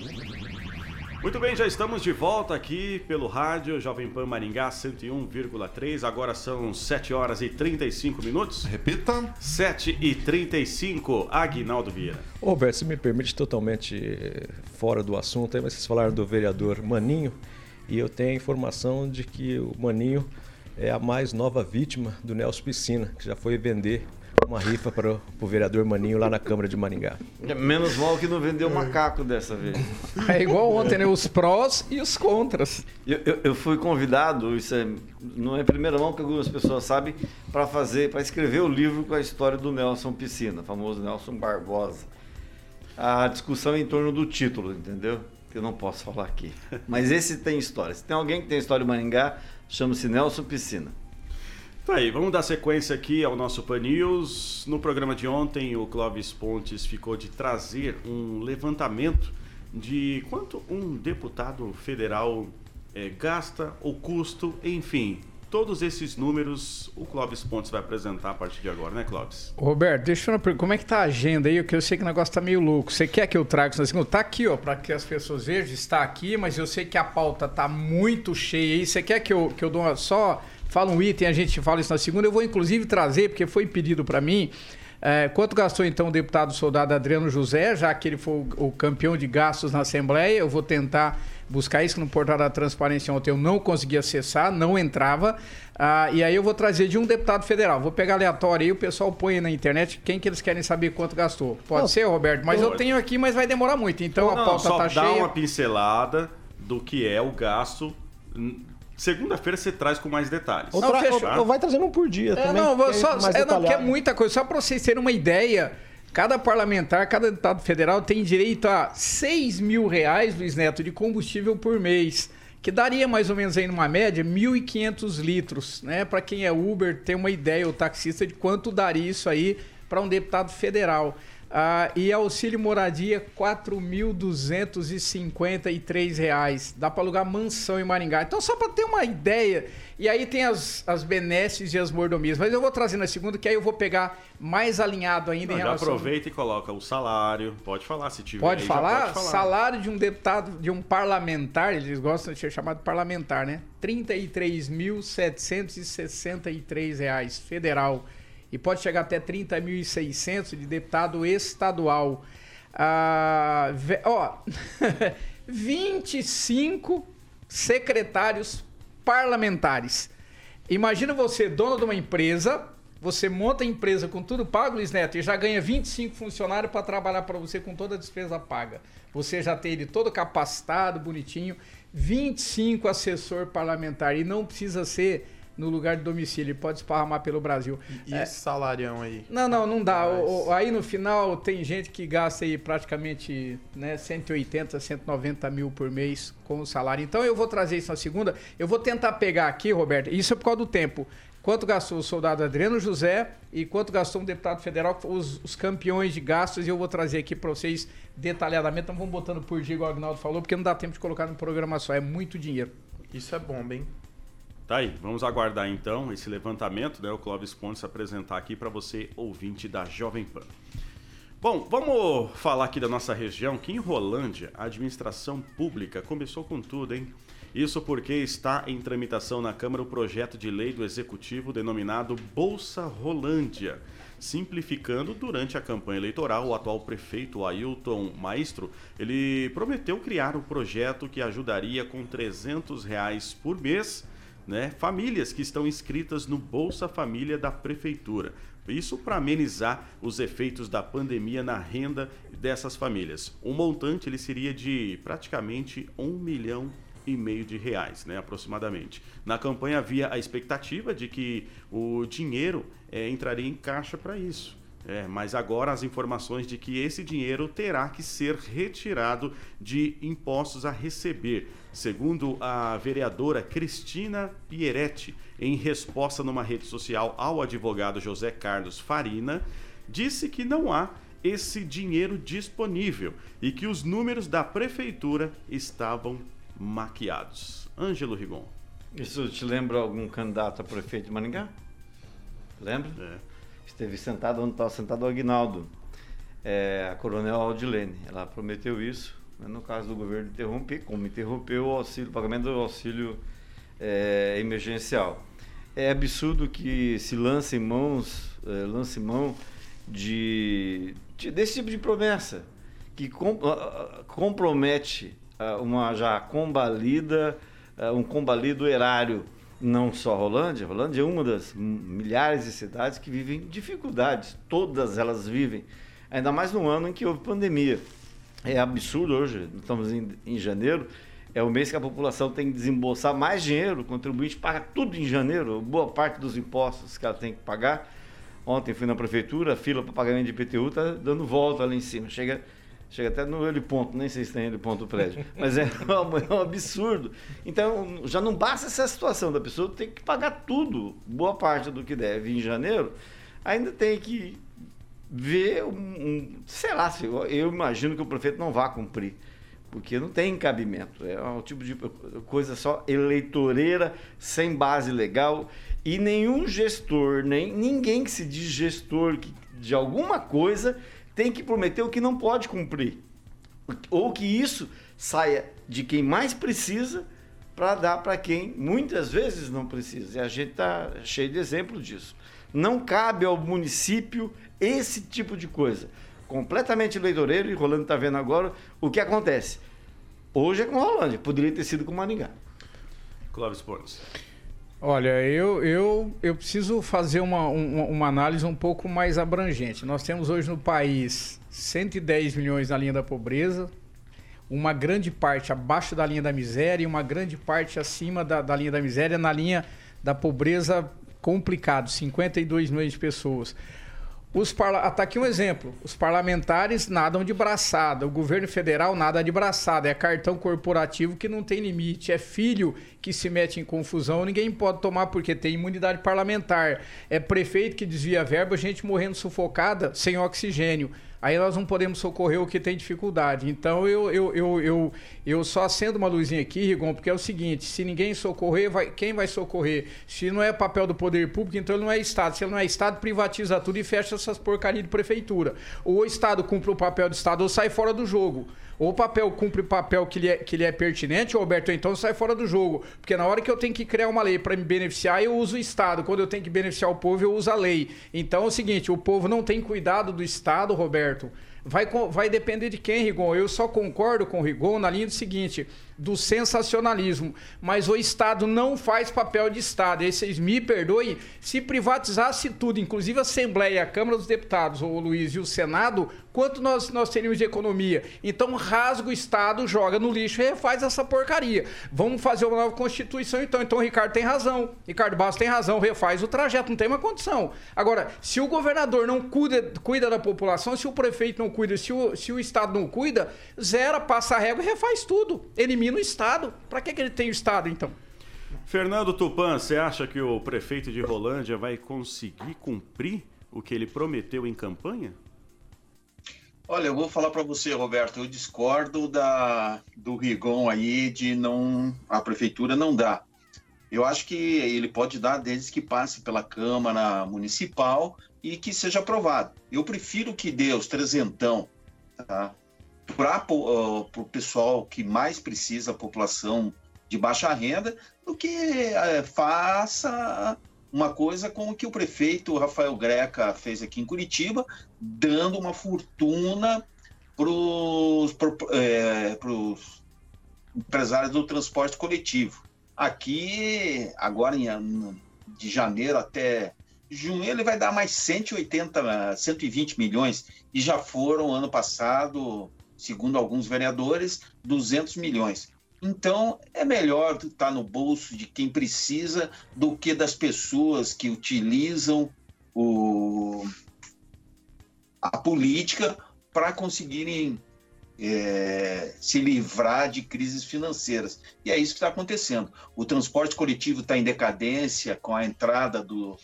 Muito bem, já estamos de volta aqui pelo rádio Jovem Pan Maringá 101,3. Agora são 7 horas e 35 minutos. Repita. 7 e 35. Aguinaldo Vieira. Roberto, se me permite totalmente fora do assunto, mas vocês falaram do vereador Maninho e eu tenho a informação de que o Maninho é a mais nova vítima do Nelson Piscina, que já foi vender uma rifa para o vereador Maninho lá na Câmara de Maringá. É menos mal que não vendeu macaco dessa vez. É igual ontem, né? Os prós e os contras. Eu, eu, eu fui convidado, isso é, não é primeira mão que algumas pessoas sabem, para fazer, para escrever o livro com a história do Nelson Piscina, famoso Nelson Barbosa. A discussão é em torno do título, entendeu? Que eu não posso falar aqui. Mas esse tem história. Se tem alguém que tem história de Maringá, chama-se Nelson Piscina. Tá aí, vamos dar sequência aqui ao nosso Pan News. No programa de ontem, o Clóvis Pontes ficou de trazer um levantamento de quanto um deputado federal é, gasta, o custo, enfim. Todos esses números o Clóvis Pontes vai apresentar a partir de agora, né, Clóvis? Roberto, deixa eu perguntar, como é que tá a agenda aí? Porque eu sei que o negócio tá meio louco. Você quer que eu traga isso na segunda? Tá aqui, ó, para que as pessoas vejam, está aqui, mas eu sei que a pauta tá muito cheia aí. Você quer que eu, que eu dou uma, só fala um item, a gente fala isso na segunda. Eu vou inclusive trazer, porque foi pedido para mim, é, quanto gastou então o deputado soldado Adriano José, já que ele foi o, o, campeão de gastos na Assembleia? Eu vou tentar buscar isso no portal da transparência ontem. Eu não consegui acessar, não entrava. Ah, e aí eu vou trazer de um deputado federal. Vou pegar aleatório aí, o pessoal põe na internet quem que eles querem saber quanto gastou. Pode não, ser, Roberto? Mas eu tenho aqui, mas vai demorar muito. Então não, a pauta tá cheia. Dá uma pincelada do que é o gasto Segunda-feira você traz com mais detalhes. Ou, não, tra... ou vai trazendo um por dia é, também. Não, vou, só, é, não, que é muita coisa. Só para vocês terem uma ideia, cada parlamentar, cada deputado federal tem direito a 6 mil reais, Luiz Neto, de combustível por mês. Que daria mais ou menos aí numa média 1.500 litros, né? Para quem é Uber, tem uma ideia, o taxista, de quanto daria isso aí para um deputado federal. Ah, e auxílio moradia, R$ 4.253. Dá para alugar mansão em Maringá. Então, só para ter uma ideia. E aí tem as, as benesses e as mordomias. Mas eu vou trazer na segunda, que aí eu vou pegar mais alinhado ainda Não, em relação... Já aproveita e coloca o salário. Pode falar, se tiver pode aí, falar? pode falar? Salário de um deputado, de um parlamentar, eles gostam de ser chamado parlamentar, né? 33.763 reais, federal e pode chegar até 30.600 de deputado estadual. Ah, ó, <laughs> 25 secretários parlamentares. Imagina você, dono de uma empresa, você monta a empresa com tudo pago, Luiz Neto, e já ganha 25 funcionários para trabalhar para você com toda a despesa paga. Você já tem ele todo capacitado, bonitinho, 25 assessor parlamentar e não precisa ser no lugar de domicílio, ele pode esparramar pelo Brasil. E esse salarião aí? Não, não, não dá. O- o- aí no final tem gente que gasta aí praticamente né, 180, 190 mil por mês com o salário. Então eu vou trazer isso na segunda. Eu vou tentar pegar aqui, Roberto, isso é por causa do tempo. Quanto gastou o soldado Adriano José e quanto gastou um deputado federal, os, os campeões de gastos, e eu vou trazer aqui para vocês detalhadamente. Então vamos botando por dia, igual o Agnaldo falou, porque não dá tempo de colocar no programa só, é muito dinheiro. Isso é bom, bem. Tá aí, vamos aguardar então esse levantamento, né? O Clóvis Pontes apresentar aqui para você, ouvinte da Jovem Pan. Bom, vamos falar aqui da nossa região, que em Rolândia, a administração pública começou com tudo, hein? Isso porque está em tramitação na Câmara o projeto de lei do Executivo denominado Bolsa Rolândia. Simplificando, durante a campanha eleitoral, o atual prefeito Ailton Maestro, ele prometeu criar um projeto que ajudaria com 300 reais por mês né, famílias que estão inscritas no Bolsa Família da Prefeitura. Isso para amenizar os efeitos da pandemia na renda dessas famílias. O montante ele seria de praticamente um milhão e meio de reais, né, aproximadamente. Na campanha havia a expectativa de que o dinheiro eh, entraria em caixa para isso. É, mas agora as informações de que esse dinheiro terá que ser retirado de impostos a receber. Segundo a vereadora Cristina Pieretti, em resposta numa rede social ao advogado José Carlos Farina, disse que não há esse dinheiro disponível e que os números da prefeitura estavam maquiados. Ângelo Rigon. Isso te lembra algum candidato a prefeito de Maringá? Lembra? É. Esteve sentado onde estava sentado o Aguinaldo, é, a coronel Aldilene. Ela prometeu isso, no caso do governo interromper, como interrompeu o auxílio, o pagamento do auxílio é, emergencial. É absurdo que se lance mãos, é, lance mão de, de- desse tipo de promessa que com- ah, compromete ah, uma já combalida, ah, um combalido erário, não só Rolândia, Rolândia é uma das milhares de cidades que vivem dificuldades, todas elas vivem, ainda mais no ano em que houve pandemia. É absurdo hoje, estamos em, em janeiro, é o mês que a população tem que desembolsar mais dinheiro, o contribuinte paga tudo em janeiro, boa parte dos impostos que ela tem que pagar. Ontem fui na prefeitura, a fila para pagamento de IPTU está dando volta lá em cima. Chega, chega até no heliponto, nem sei se tem heliponto do prédio. <laughs> Mas é um, é um absurdo. Então, já não basta essa situação da pessoa ter que pagar tudo, boa parte do que deve em janeiro, ainda tem que ver um, um- sei lá, eu imagino que o prefeito não vá cumprir, porque não tem cabimento. É um tipo de coisa só eleitoreira, sem base legal, e nenhum gestor, nem ninguém que se diz gestor que- de alguma coisa tem que prometer o que não pode cumprir. Ou que isso saia de quem mais precisa para dar para quem muitas vezes não precisa. E a gente está cheio de exemplo disso. Não cabe ao município esse tipo de coisa. Completamente eleitoreiro, e Rolando está vendo agora o que acontece. Hoje é com Rolândia, poderia ter sido com Maringá. Clóvis Pontes. Olha, eu, eu, eu preciso fazer uma, um- uma análise um pouco mais abrangente. Nós temos hoje no país 110 milhões na linha da pobreza, uma grande parte abaixo da linha da miséria e uma grande parte acima da, da linha da miséria na linha da pobreza complicado, 52 milhões de pessoas. Os parla... ah, tá aqui um exemplo. Os parlamentares nadam de braçada. O governo federal nada de braçada. É cartão corporativo que não tem limite. É filho que se mete em confusão. Ninguém pode tomar porque tem imunidade parlamentar. É prefeito que desvia verba, gente morrendo sufocada sem oxigênio. Aí nós não podemos socorrer o que tem dificuldade. Então eu, eu, eu, eu, eu só acendo uma luzinha aqui, Rigon, porque é o seguinte: se ninguém socorrer, vai, quem vai socorrer? Se não é papel do poder público, então ele não é Estado. Se ele não é Estado, privatiza tudo e fecha essas porcarias de prefeitura. Ou o Estado cumpre o papel do Estado ou sai fora do jogo. Ou o papel cumpre o papel que lhe é, que lhe é pertinente, Roberto, então sai fora do jogo. Porque na hora que eu tenho que criar uma lei para me beneficiar, eu uso o Estado. Quando eu tenho que beneficiar o povo, eu uso a lei. Então é o seguinte: o povo não tem cuidado do Estado, Roberto. Vai, vai depender de quem, Rigon? Eu só concordo com o Rigon na linha do seguinte: do sensacionalismo, mas o Estado não faz papel de Estado. E vocês me perdoem, se privatizasse tudo, inclusive a Assembleia, a Câmara dos Deputados, o Luiz, e o Senado, quanto nós, nós teríamos de economia? Então rasga o Estado, joga no lixo e refaz essa porcaria. Vamos fazer uma nova Constituição então. Então o Ricardo tem razão, Ricardo Bastos tem razão, refaz o trajeto, não tem uma condição. Agora, se o governador não cuida, cuida da população, se o prefeito não cuida, se o, se o Estado não cuida, zera, passa a régua e refaz tudo. Elimina o Estado. Para que, que ele tem o Estado, então? Fernando Tupan, você acha que o prefeito de Rolândia vai conseguir cumprir o que ele prometeu em campanha? Olha, eu vou falar para você, Roberto, eu discordo da, do Rigon aí de não a prefeitura não dá. Eu acho que ele pode dar desde que passe pela Câmara Municipal e que seja aprovado. Eu prefiro que dê os trezentão tá? Para uh, o pessoal que mais precisa, a população de baixa renda, do que uh, faça uma coisa como que o prefeito Rafael Greca fez aqui em Curitiba, dando uma fortuna para os é, empresários do transporte coletivo. Aqui, agora em, de janeiro até junho, ele vai dar mais 180, 120 milhões, e já foram ano passado, segundo alguns vereadores, 200 milhões. Então, é melhor estar no bolso de quem precisa do que das pessoas que utilizam o, a política para conseguirem é, se livrar de crises financeiras. E é isso que está acontecendo. O transporte coletivo está em decadência com a entrada do,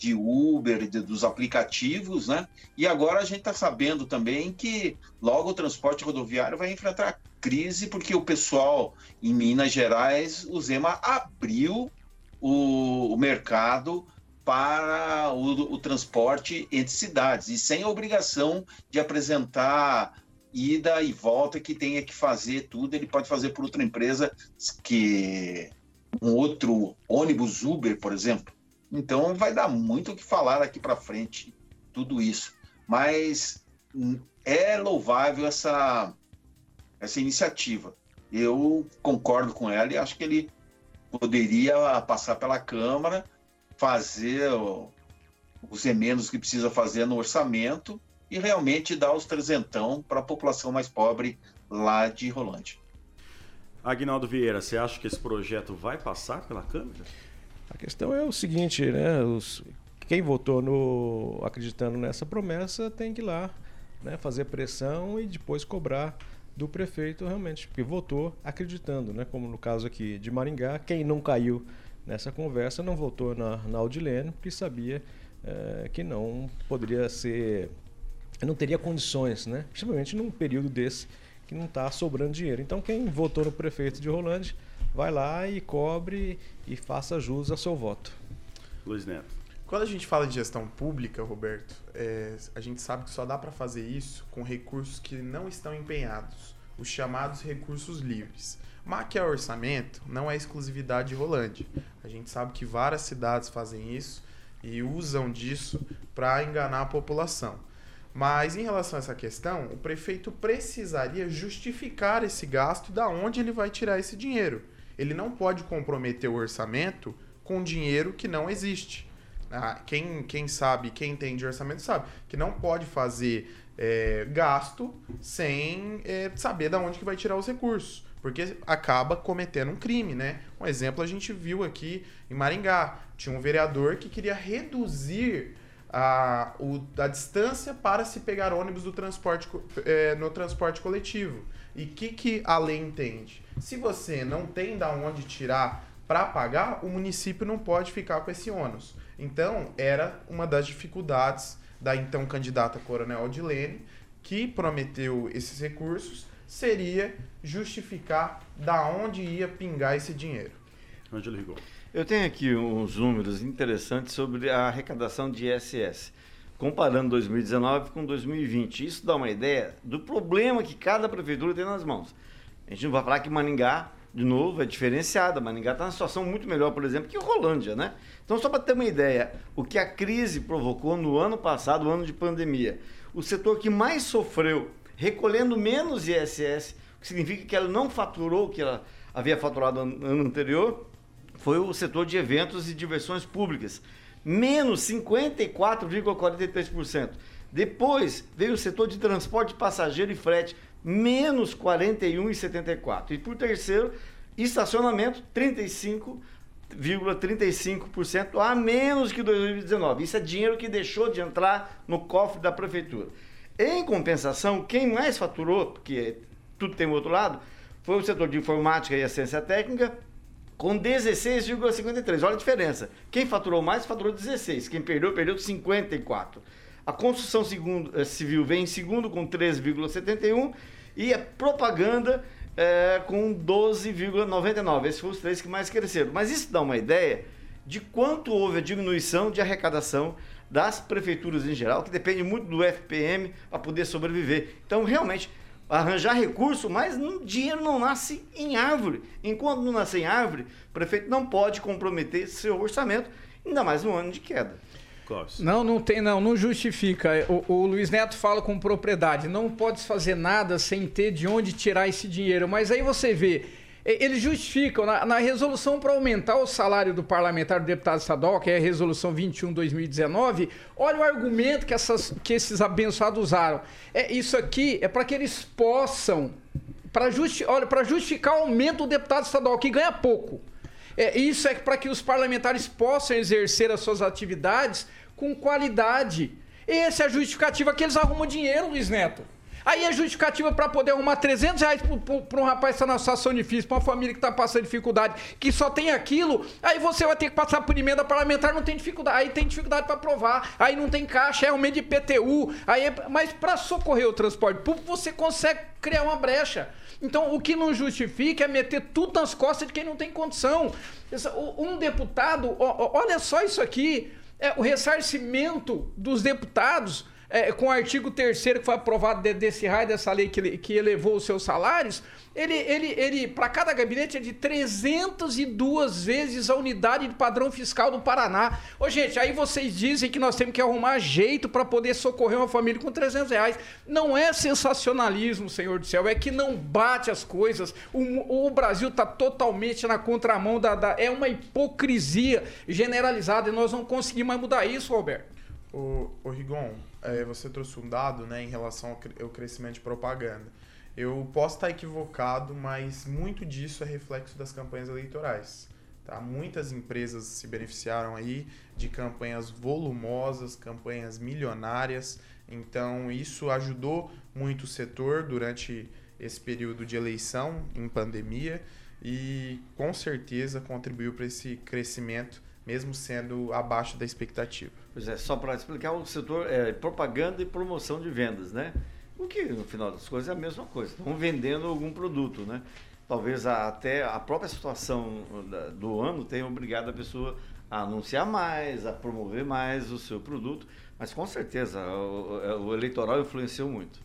de Uber, de, dos aplicativos, né? E agora a gente está sabendo também que logo o transporte rodoviário vai enfrentar crise porque o pessoal em Minas Gerais, o Zema abriu o, o mercado para o, o, transporte entre cidades e sem obrigação de apresentar ida e volta que tenha que fazer tudo, ele pode fazer por outra empresa que um outro ônibus Uber, por exemplo. Então vai dar muito o que falar daqui para frente tudo isso. Mas é louvável essa essa iniciativa. Eu concordo com ela e acho que ele poderia passar pela Câmara, fazer os emendos que precisa fazer no orçamento e realmente dar os trezentão para a população mais pobre lá de Rolândia. Agnaldo Vieira, você acha que esse projeto vai passar pela Câmara? A questão é o seguinte, né? Os, quem votou no, acreditando nessa promessa tem que ir lá né, fazer pressão e depois cobrar do prefeito realmente, porque votou acreditando, né? Como no caso aqui de Maringá, quem não caiu nessa conversa não votou na, na Audilene, porque sabia é, que não poderia ser, não teria condições, né? Principalmente num período desse que não está sobrando dinheiro. Então quem votou no prefeito de Rolândia, vai lá e cobre e faça jus ao seu voto. Luiz Neto. Quando a gente fala de gestão pública, Roberto, é, a gente sabe que só dá para fazer isso com recursos que não estão empenhados, os chamados recursos livres. Maquiar orçamento não é exclusividade de Rolândia. A gente sabe que várias cidades fazem isso e usam disso para enganar a população. Mas em relação a essa questão, o prefeito precisaria justificar esse gasto e da onde ele vai tirar esse dinheiro. Ele não pode comprometer o orçamento com dinheiro que não existe. Ah, quem, quem sabe, quem entende orçamento sabe que não pode fazer é, gasto sem é, saber de onde que vai tirar os recursos. Porque acaba cometendo um crime, né? Um exemplo a gente viu aqui em Maringá. Tinha um vereador que queria reduzir a, o, a distância para se pegar ônibus do transporte, é, no transporte coletivo. E o que, que a lei entende? Se você não tem da onde tirar para pagar, o município não pode ficar com esse ônus. Então, era uma das dificuldades da então candidata Coronel Odilene, que prometeu esses recursos, seria justificar da onde ia pingar esse dinheiro. Ângelo Rigon. Eu tenho aqui uns números interessantes sobre a arrecadação de ISS, comparando 2019 com 2020. Isso dá uma ideia do problema que cada prefeitura tem nas mãos. A gente não vai falar que Maningá de novo, é diferenciada. Maringá está numa situação muito melhor, por exemplo, que Rolândia, né? Então, só para ter uma ideia, o que a crise provocou no ano passado, o ano de pandemia, o setor que mais sofreu, recolhendo menos ISS, que significa que ela não faturou o que ela havia faturado no ano anterior, foi o setor de eventos e diversões públicas, menos 54,43%. Depois veio o setor de transporte passageiro e frete, menos 41,74%. E por terceiro, estacionamento, 35,35% a menos que 2019. Isso é dinheiro que deixou de entrar no cofre da prefeitura. Em compensação, quem mais faturou, porque tudo tem o outro lado, foi o setor de informática e assistência técnica, com 16,53. Olha a diferença. Quem faturou mais, faturou 16. Quem perdeu, perdeu 54. A construção segundo, eh, civil vem em segundo com 13,71 e a propaganda é, com 12,99. Esses foram os três que mais cresceram. Mas isso dá uma ideia de quanto houve a diminuição de arrecadação das prefeituras em geral, que depende muito do FPM para poder sobreviver. Então, realmente, arranjar recurso, mas dinheiro não nasce em árvore. Enquanto não nasce em árvore, o prefeito não pode comprometer seu orçamento, ainda mais no ano de queda. Não, não tem, não, não justifica. O, o, Luiz Neto fala com propriedade, não pode fazer nada sem ter de onde tirar esse dinheiro. Mas aí você vê, eles justificam na, na resolução para aumentar o salário do parlamentar do deputado estadual, que é a resolução 21/2019. Olha o argumento que, essas, que esses abençoados usaram. É isso aqui é para que eles possam para justi justificar o aumento do deputado estadual que ganha pouco. É, isso é para que os parlamentares possam exercer as suas atividades com qualidade. Essa é a justificativa que eles arrumam dinheiro, Luiz Neto. Aí é justificativa para poder arrumar 300 reais para um rapaz que está na situação difícil, para uma família que está passando dificuldade, que só tem aquilo, aí você vai ter que passar por emenda parlamentar, não tem dificuldade, aí tem dificuldade para aprovar, aí não tem caixa, é aumento de IPTU, aí é... mas para socorrer o transporte público você consegue criar uma brecha. Então, o que não justifica é meter tudo nas costas de quem não tem condição. Um deputado, olha só isso aqui, é o ressarcimento dos deputados é, com o artigo 3 que foi aprovado de, desse raio dessa lei que, que elevou os seus salários, ele, ele, ele para cada gabinete é de 302 vezes a unidade de padrão fiscal do Paraná. Ô, gente, aí vocês dizem que nós temos que arrumar jeito para poder socorrer uma família com 300 reais. Não é sensacionalismo, Senhor do céu, é que não bate as coisas. O, o Brasil está totalmente na contramão da, da. É uma hipocrisia generalizada e nós não conseguimos mais mudar isso, Roberto. O, o Rigon, é, você trouxe um dado né, em relação ao, crescimento de propaganda. Eu posso estar equivocado, mas muito disso é reflexo das campanhas eleitorais. Tá? Muitas empresas se beneficiaram aí de campanhas volumosas, campanhas milionárias. Então, isso ajudou muito o setor durante esse período de eleição, em pandemia, e com certeza contribuiu para esse crescimento mesmo sendo abaixo da expectativa. Pois é, só para explicar, o setor é propaganda e promoção de vendas, né? O que, no final das coisas, é a mesma coisa. Estão vendendo algum produto, né? Talvez até a própria situação do ano tenha obrigado a pessoa a anunciar mais, a promover mais o seu produto, mas com certeza o, o eleitoral influenciou muito.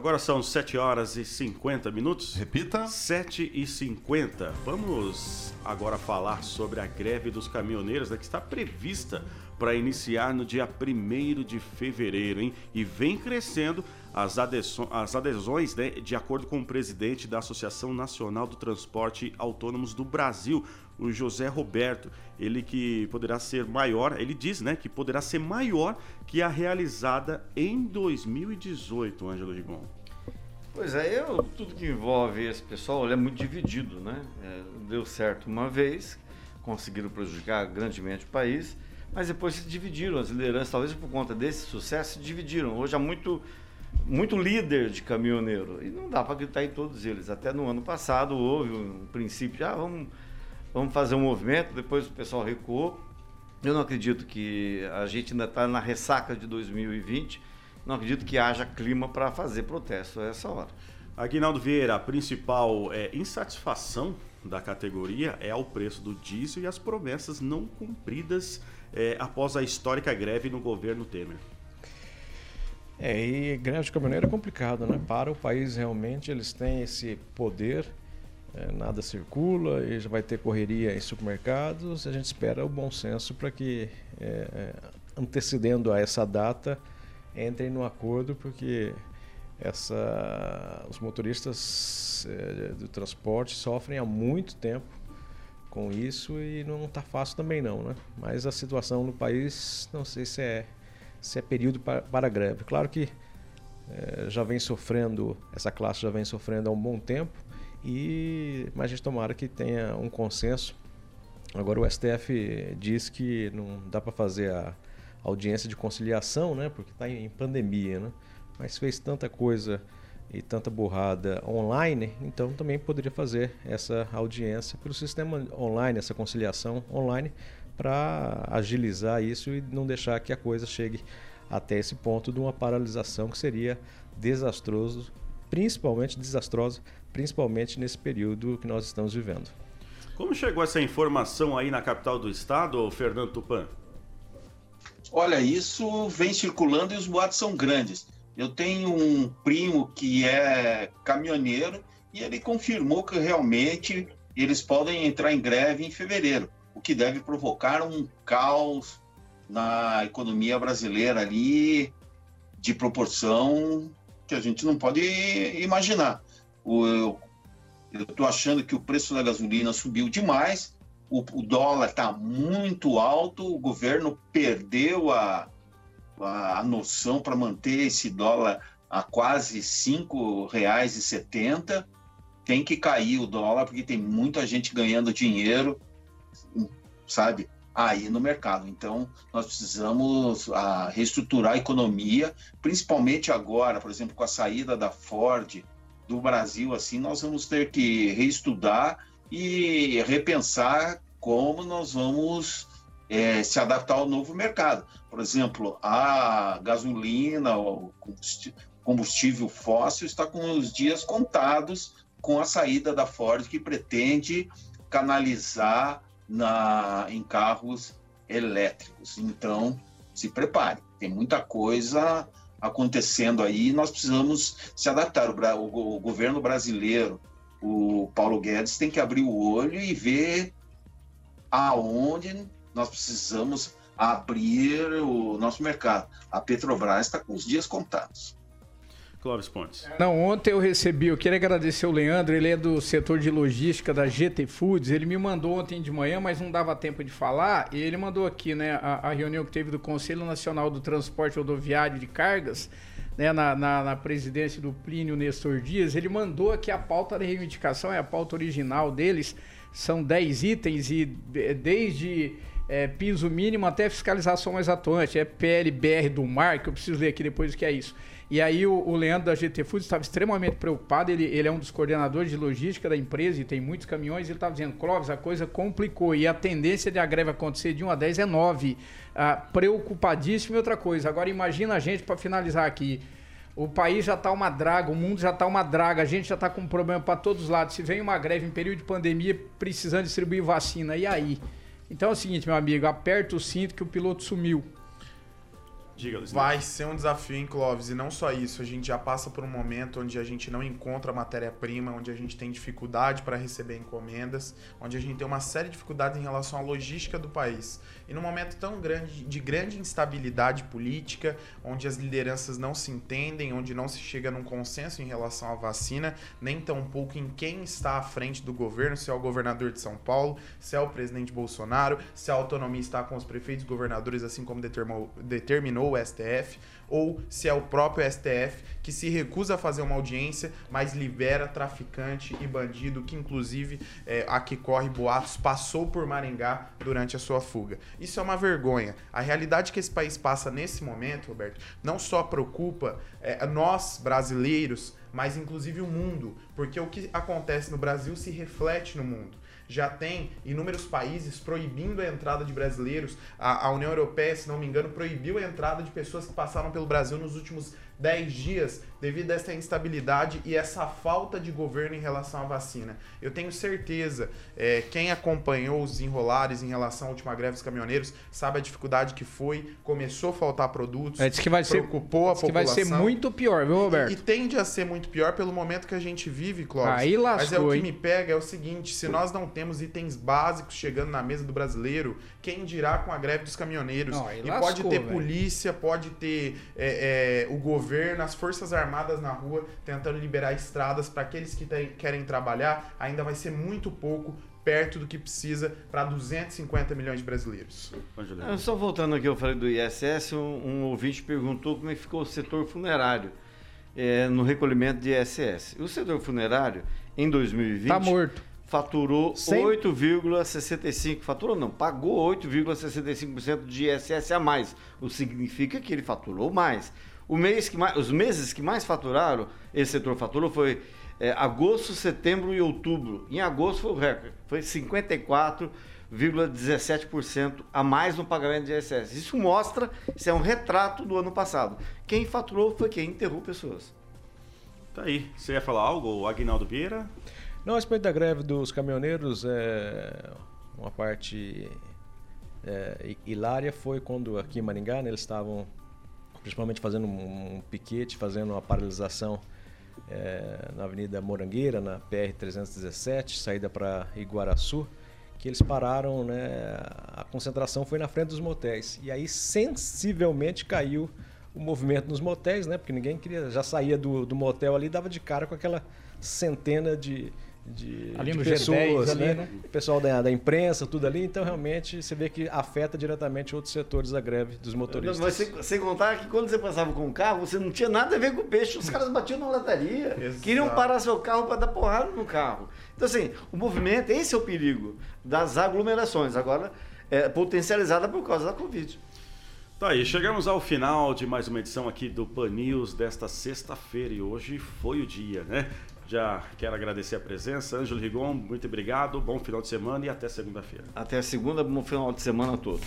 Agora são 7 horas e 50 minutos. Repita. 7 e 50. Vamos agora falar sobre a greve dos caminhoneiros, né, que está prevista para iniciar no dia 1 de fevereiro, hein? E vem crescendo as, adesões, as adesões né, de acordo com o presidente da Associação Nacional do Transporte Autônomos do Brasil, o José Roberto. Ele que poderá ser maior, ele diz né, que poderá ser maior que a realizada em 2018, Ângelo Rigon. Pois é, eu, tudo que envolve esse pessoal é muito dividido, né? É, deu certo uma vez, conseguiram prejudicar grandemente o país, mas depois se dividiram, as lideranças, talvez por conta desse sucesso, se dividiram. Hoje há muito muito líder de caminhoneiro. E não dá para gritar em todos eles. Até no ano passado houve um princípio ah, vamos, vamos fazer um movimento, depois o pessoal recuou. Eu não acredito que a gente ainda está na ressaca de 2020. Não acredito que haja clima para fazer protesto a essa hora. Aguinaldo Vieira, a principal é, insatisfação da categoria é ao preço do diesel e as promessas não cumpridas é, após a histórica greve no governo Temer. É, e greve de caminhoneiro é complicado, né? Para o país realmente eles têm esse poder, é, nada circula, e já vai ter correria em supermercados. A gente espera o bom senso para que, é, antecedendo a essa data, entrem no acordo, porque essa, os motoristas é, do transporte sofrem há muito tempo com isso e não está fácil também não, né? Mas a situação no país, não sei se é, se é período para, para greve. Claro que é, já vem sofrendo, essa classe já vem sofrendo há um bom tempo, e, mas a gente tomara que tenha um consenso. Agora o STF diz que não dá para fazer a audiência de conciliação, né? Porque está em pandemia, né? Mas fez tanta coisa e tanta burrada online, então também poderia fazer essa audiência pelo sistema online, essa conciliação online, para agilizar isso e não deixar que a coisa chegue até esse ponto de uma paralisação que seria desastroso, principalmente desastrosa, principalmente nesse período que nós estamos vivendo. Como chegou essa informação aí na capital do estado, Fernando Tupan? Olha, isso vem circulando e os boatos são grandes. Eu tenho um primo que é caminhoneiro e ele confirmou que realmente eles podem entrar em greve em fevereiro, o que deve provocar um caos na economia brasileira ali de proporção que a gente não pode imaginar. eu estou achando que o preço da gasolina subiu demais, o, o dólar está muito alto, o governo perdeu a, a, a noção para manter esse dólar a quase R$ 5,70. Tem que cair o dólar, porque tem muita gente ganhando dinheiro, sabe? Aí no mercado. Então, nós precisamos a, ah, reestruturar a economia, principalmente agora, por exemplo, com a saída da Ford do Brasil, assim, nós vamos ter que reestudar e repensar como nós vamos é, se adaptar ao novo mercado. Por exemplo, a gasolina, o combustível fóssil está com os dias contados com a saída da Ford, que pretende canalizar na, em carros elétricos. Então, se prepare, tem muita coisa acontecendo aí, nós precisamos se adaptar. O, o, o governo brasileiro, o Paulo Guedes, tem que abrir o olho e ver aonde nós precisamos abrir o nosso mercado. A Petrobras está com os dias contados. Clóvis Pontes. Não, ontem eu recebi, eu queria agradecer o Leandro, ele é do setor de logística da GT Foods, ele me mandou ontem de manhã, mas não dava tempo de falar, e ele mandou aqui, né, a, a reunião que teve do Conselho Nacional do Transporte Rodoviário de Cargas, né, na, na, na, presidência do Plínio Nestor Dias, ele mandou aqui a pauta da reivindicação, é a pauta original deles, são 10 itens e desde é, piso mínimo até fiscalização mais atuante, é PLBR do mar, que eu preciso ler aqui depois o que é isso. E aí o, o Leandro da GT Foods estava extremamente preocupado, ele, ele é um dos coordenadores de logística da empresa e tem muitos caminhões, ele estava dizendo, Clóvis, a coisa complicou e a tendência de a greve acontecer de 1 a 10 é 9. Ah, preocupadíssimo e outra coisa. Agora imagina a gente, para finalizar aqui, o país já está uma draga, o mundo já está uma draga, a gente já está com um problema para todos os lados. Se vem uma greve em período de pandemia precisando distribuir vacina, e aí? Então é o seguinte, meu amigo, aperta o cinto que o piloto sumiu. Diga, Vai ser um desafio, hein, Clóvis? E não só isso, a gente já passa por um momento onde a gente não encontra matéria-prima, onde a gente tem dificuldade para receber encomendas, onde a gente tem uma série de dificuldades em relação à logística do país. E num momento tão grande de grande instabilidade política, onde as lideranças não se entendem, onde não se chega num consenso em relação à vacina, nem tampouco em quem está à frente do governo, se é o governador de São Paulo, se é o presidente Bolsonaro, se a autonomia está com os prefeitos governadores, assim como determinou, determinou o STF, ou se é o próprio STF que se recusa a fazer uma audiência, mas libera traficante e bandido, que inclusive é, a que corre boatos passou por Maringá durante a sua fuga. Isso é uma vergonha. A realidade que esse país passa nesse momento, Roberto, não só preocupa é, nós brasileiros, mas inclusive o mundo, porque o que acontece no Brasil se reflete no mundo já tem inúmeros países proibindo a entrada de brasileiros. A, a, União Europeia, se não me engano, proibiu a entrada de pessoas que passaram pelo Brasil nos últimos 10 dias devido a essa instabilidade e essa falta de governo em relação à vacina. Eu tenho certeza, é, quem acompanhou os enrolares em relação à última greve dos caminhoneiros sabe a dificuldade que foi, começou a faltar produtos, é, diz que vai preocupou ser, a população. que vai ser muito pior, viu, Roberto? E, e, tende a ser muito pior pelo momento que a gente vive, Clóvis. Aí lascou, Mas é o que hein? me pega é o seguinte, se nós não temos itens básicos chegando na mesa do brasileiro, quem dirá com a greve dos caminhoneiros? Não, e lascou, pode ter véio. polícia, pode ter é, é, o governo governo, as Forças Armadas na rua, tentando liberar estradas para aqueles que tem, querem trabalhar, ainda vai ser muito pouco perto do que precisa para 250 milhões de brasileiros. É, só voltando aqui, eu falei do ISS, um, um ouvinte perguntou como é que ficou o setor funerário é, no recolhimento de ISS. O setor funerário, em 2020... Está morto. Faturou 8,65%. Faturou não, pagou 8,65% de ISS a mais. O que significa que ele faturou mais. O mês que mais, os meses que mais faturaram, esse setor faturou, foi é, agosto, setembro e outubro. Em agosto foi o recorde, foi 54,17% a mais no pagamento de ISS. Isso mostra, isso é um retrato do ano passado. Quem faturou foi quem enterrou pessoas. Tá aí. Você ia falar algo, Agnaldo Vieira? Não, a respeito da greve dos caminhoneiros, é, uma parte é, hilária foi quando aqui em Maringá né, eles estavam principalmente fazendo um, piquete, fazendo uma paralisação é, na Avenida Morangueira, na PR-317, saída para Iguaraçu, que eles pararam, né, a concentração foi na frente dos motéis. E aí sensivelmente caiu o movimento nos motéis, né, porque ninguém queria, já saía do, do motel ali dava de cara com aquela centena de, de, ali de no pessoas, G10, né? ali, né? pessoal da, da imprensa, tudo ali. Então, realmente, você vê que afeta diretamente outros setores da greve dos motoristas. Mas sem, sem contar que quando você passava com o carro, você não tinha nada a ver com o peixe. Os caras batiam na lataria, queriam parar seu carro para dar porrada no carro. Então, assim, o movimento, esse é o perigo das aglomerações. Agora, é potencializada por causa da Covid. Tá aí, chegamos ao final de mais uma edição aqui do Pan News desta sexta-feira e hoje foi o dia, né? Já quero agradecer a presença. Ângelo Rigon, muito obrigado, bom final de semana e até segunda-feira. Até segunda, bom final de semana a todos.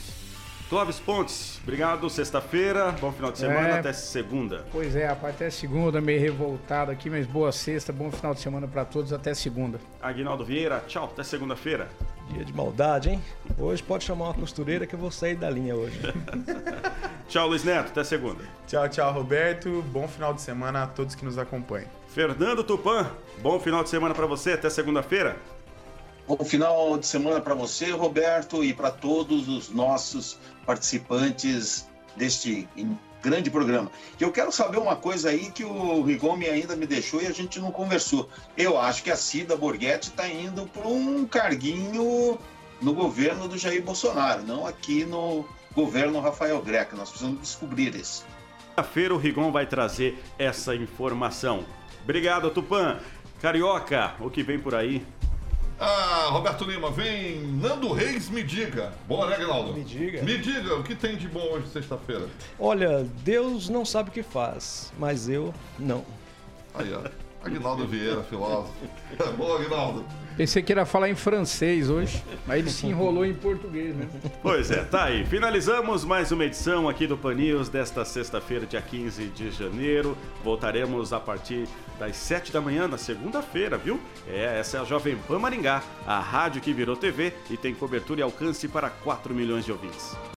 Clóvis Pontes, obrigado, sexta-feira, bom final de semana, É. até segunda. Pois é, rapaz, até segunda, meio revoltado aqui, mas boa sexta, bom final de semana para todos, até segunda. Aguinaldo Vieira, tchau, até segunda-feira. Dia de maldade, hein? Hoje pode chamar uma costureira que eu vou sair da linha hoje. <laughs> Tchau, Luiz Neto, até segunda. Tchau, tchau, Roberto. Bom final de semana a todos que nos acompanham. Fernando Tupan, bom final de semana para você, até segunda-feira. Bom final de semana para você, Roberto, e para todos os nossos participantes deste grande programa. Eu quero saber uma coisa aí que o Rigomi ainda me deixou e a gente não conversou. Eu acho que a Cida Borghetti está indo para um carguinho no governo do Jair Bolsonaro, não aqui no governo Rafael Greca. Nós precisamos descobrir isso. Segunda-feira o Rigon vai trazer essa informação. Obrigado, Tupan. Carioca, o que vem por aí? Ah, Roberto Lima, vem Nando Reis, me diga. Boa, né, Aguinaldo? Me diga. Me diga, o que tem de bom hoje, sexta-feira? Olha, Deus não sabe o que faz, mas eu não. Aí, ó. Aguinaldo Vieira, filósofo. <laughs> Boa, Aguinaldo. Pensei que era falar em francês hoje, mas ele se enrolou em português, né? Pois é, tá aí. Finalizamos mais uma edição aqui do Pan News desta sexta-feira, dia 15 de janeiro. Voltaremos a partir das 7 da manhã na segunda-feira, viu? É, essa é a Jovem Pan Maringá, a rádio que virou TV e tem cobertura e alcance para 4 milhões de ouvintes.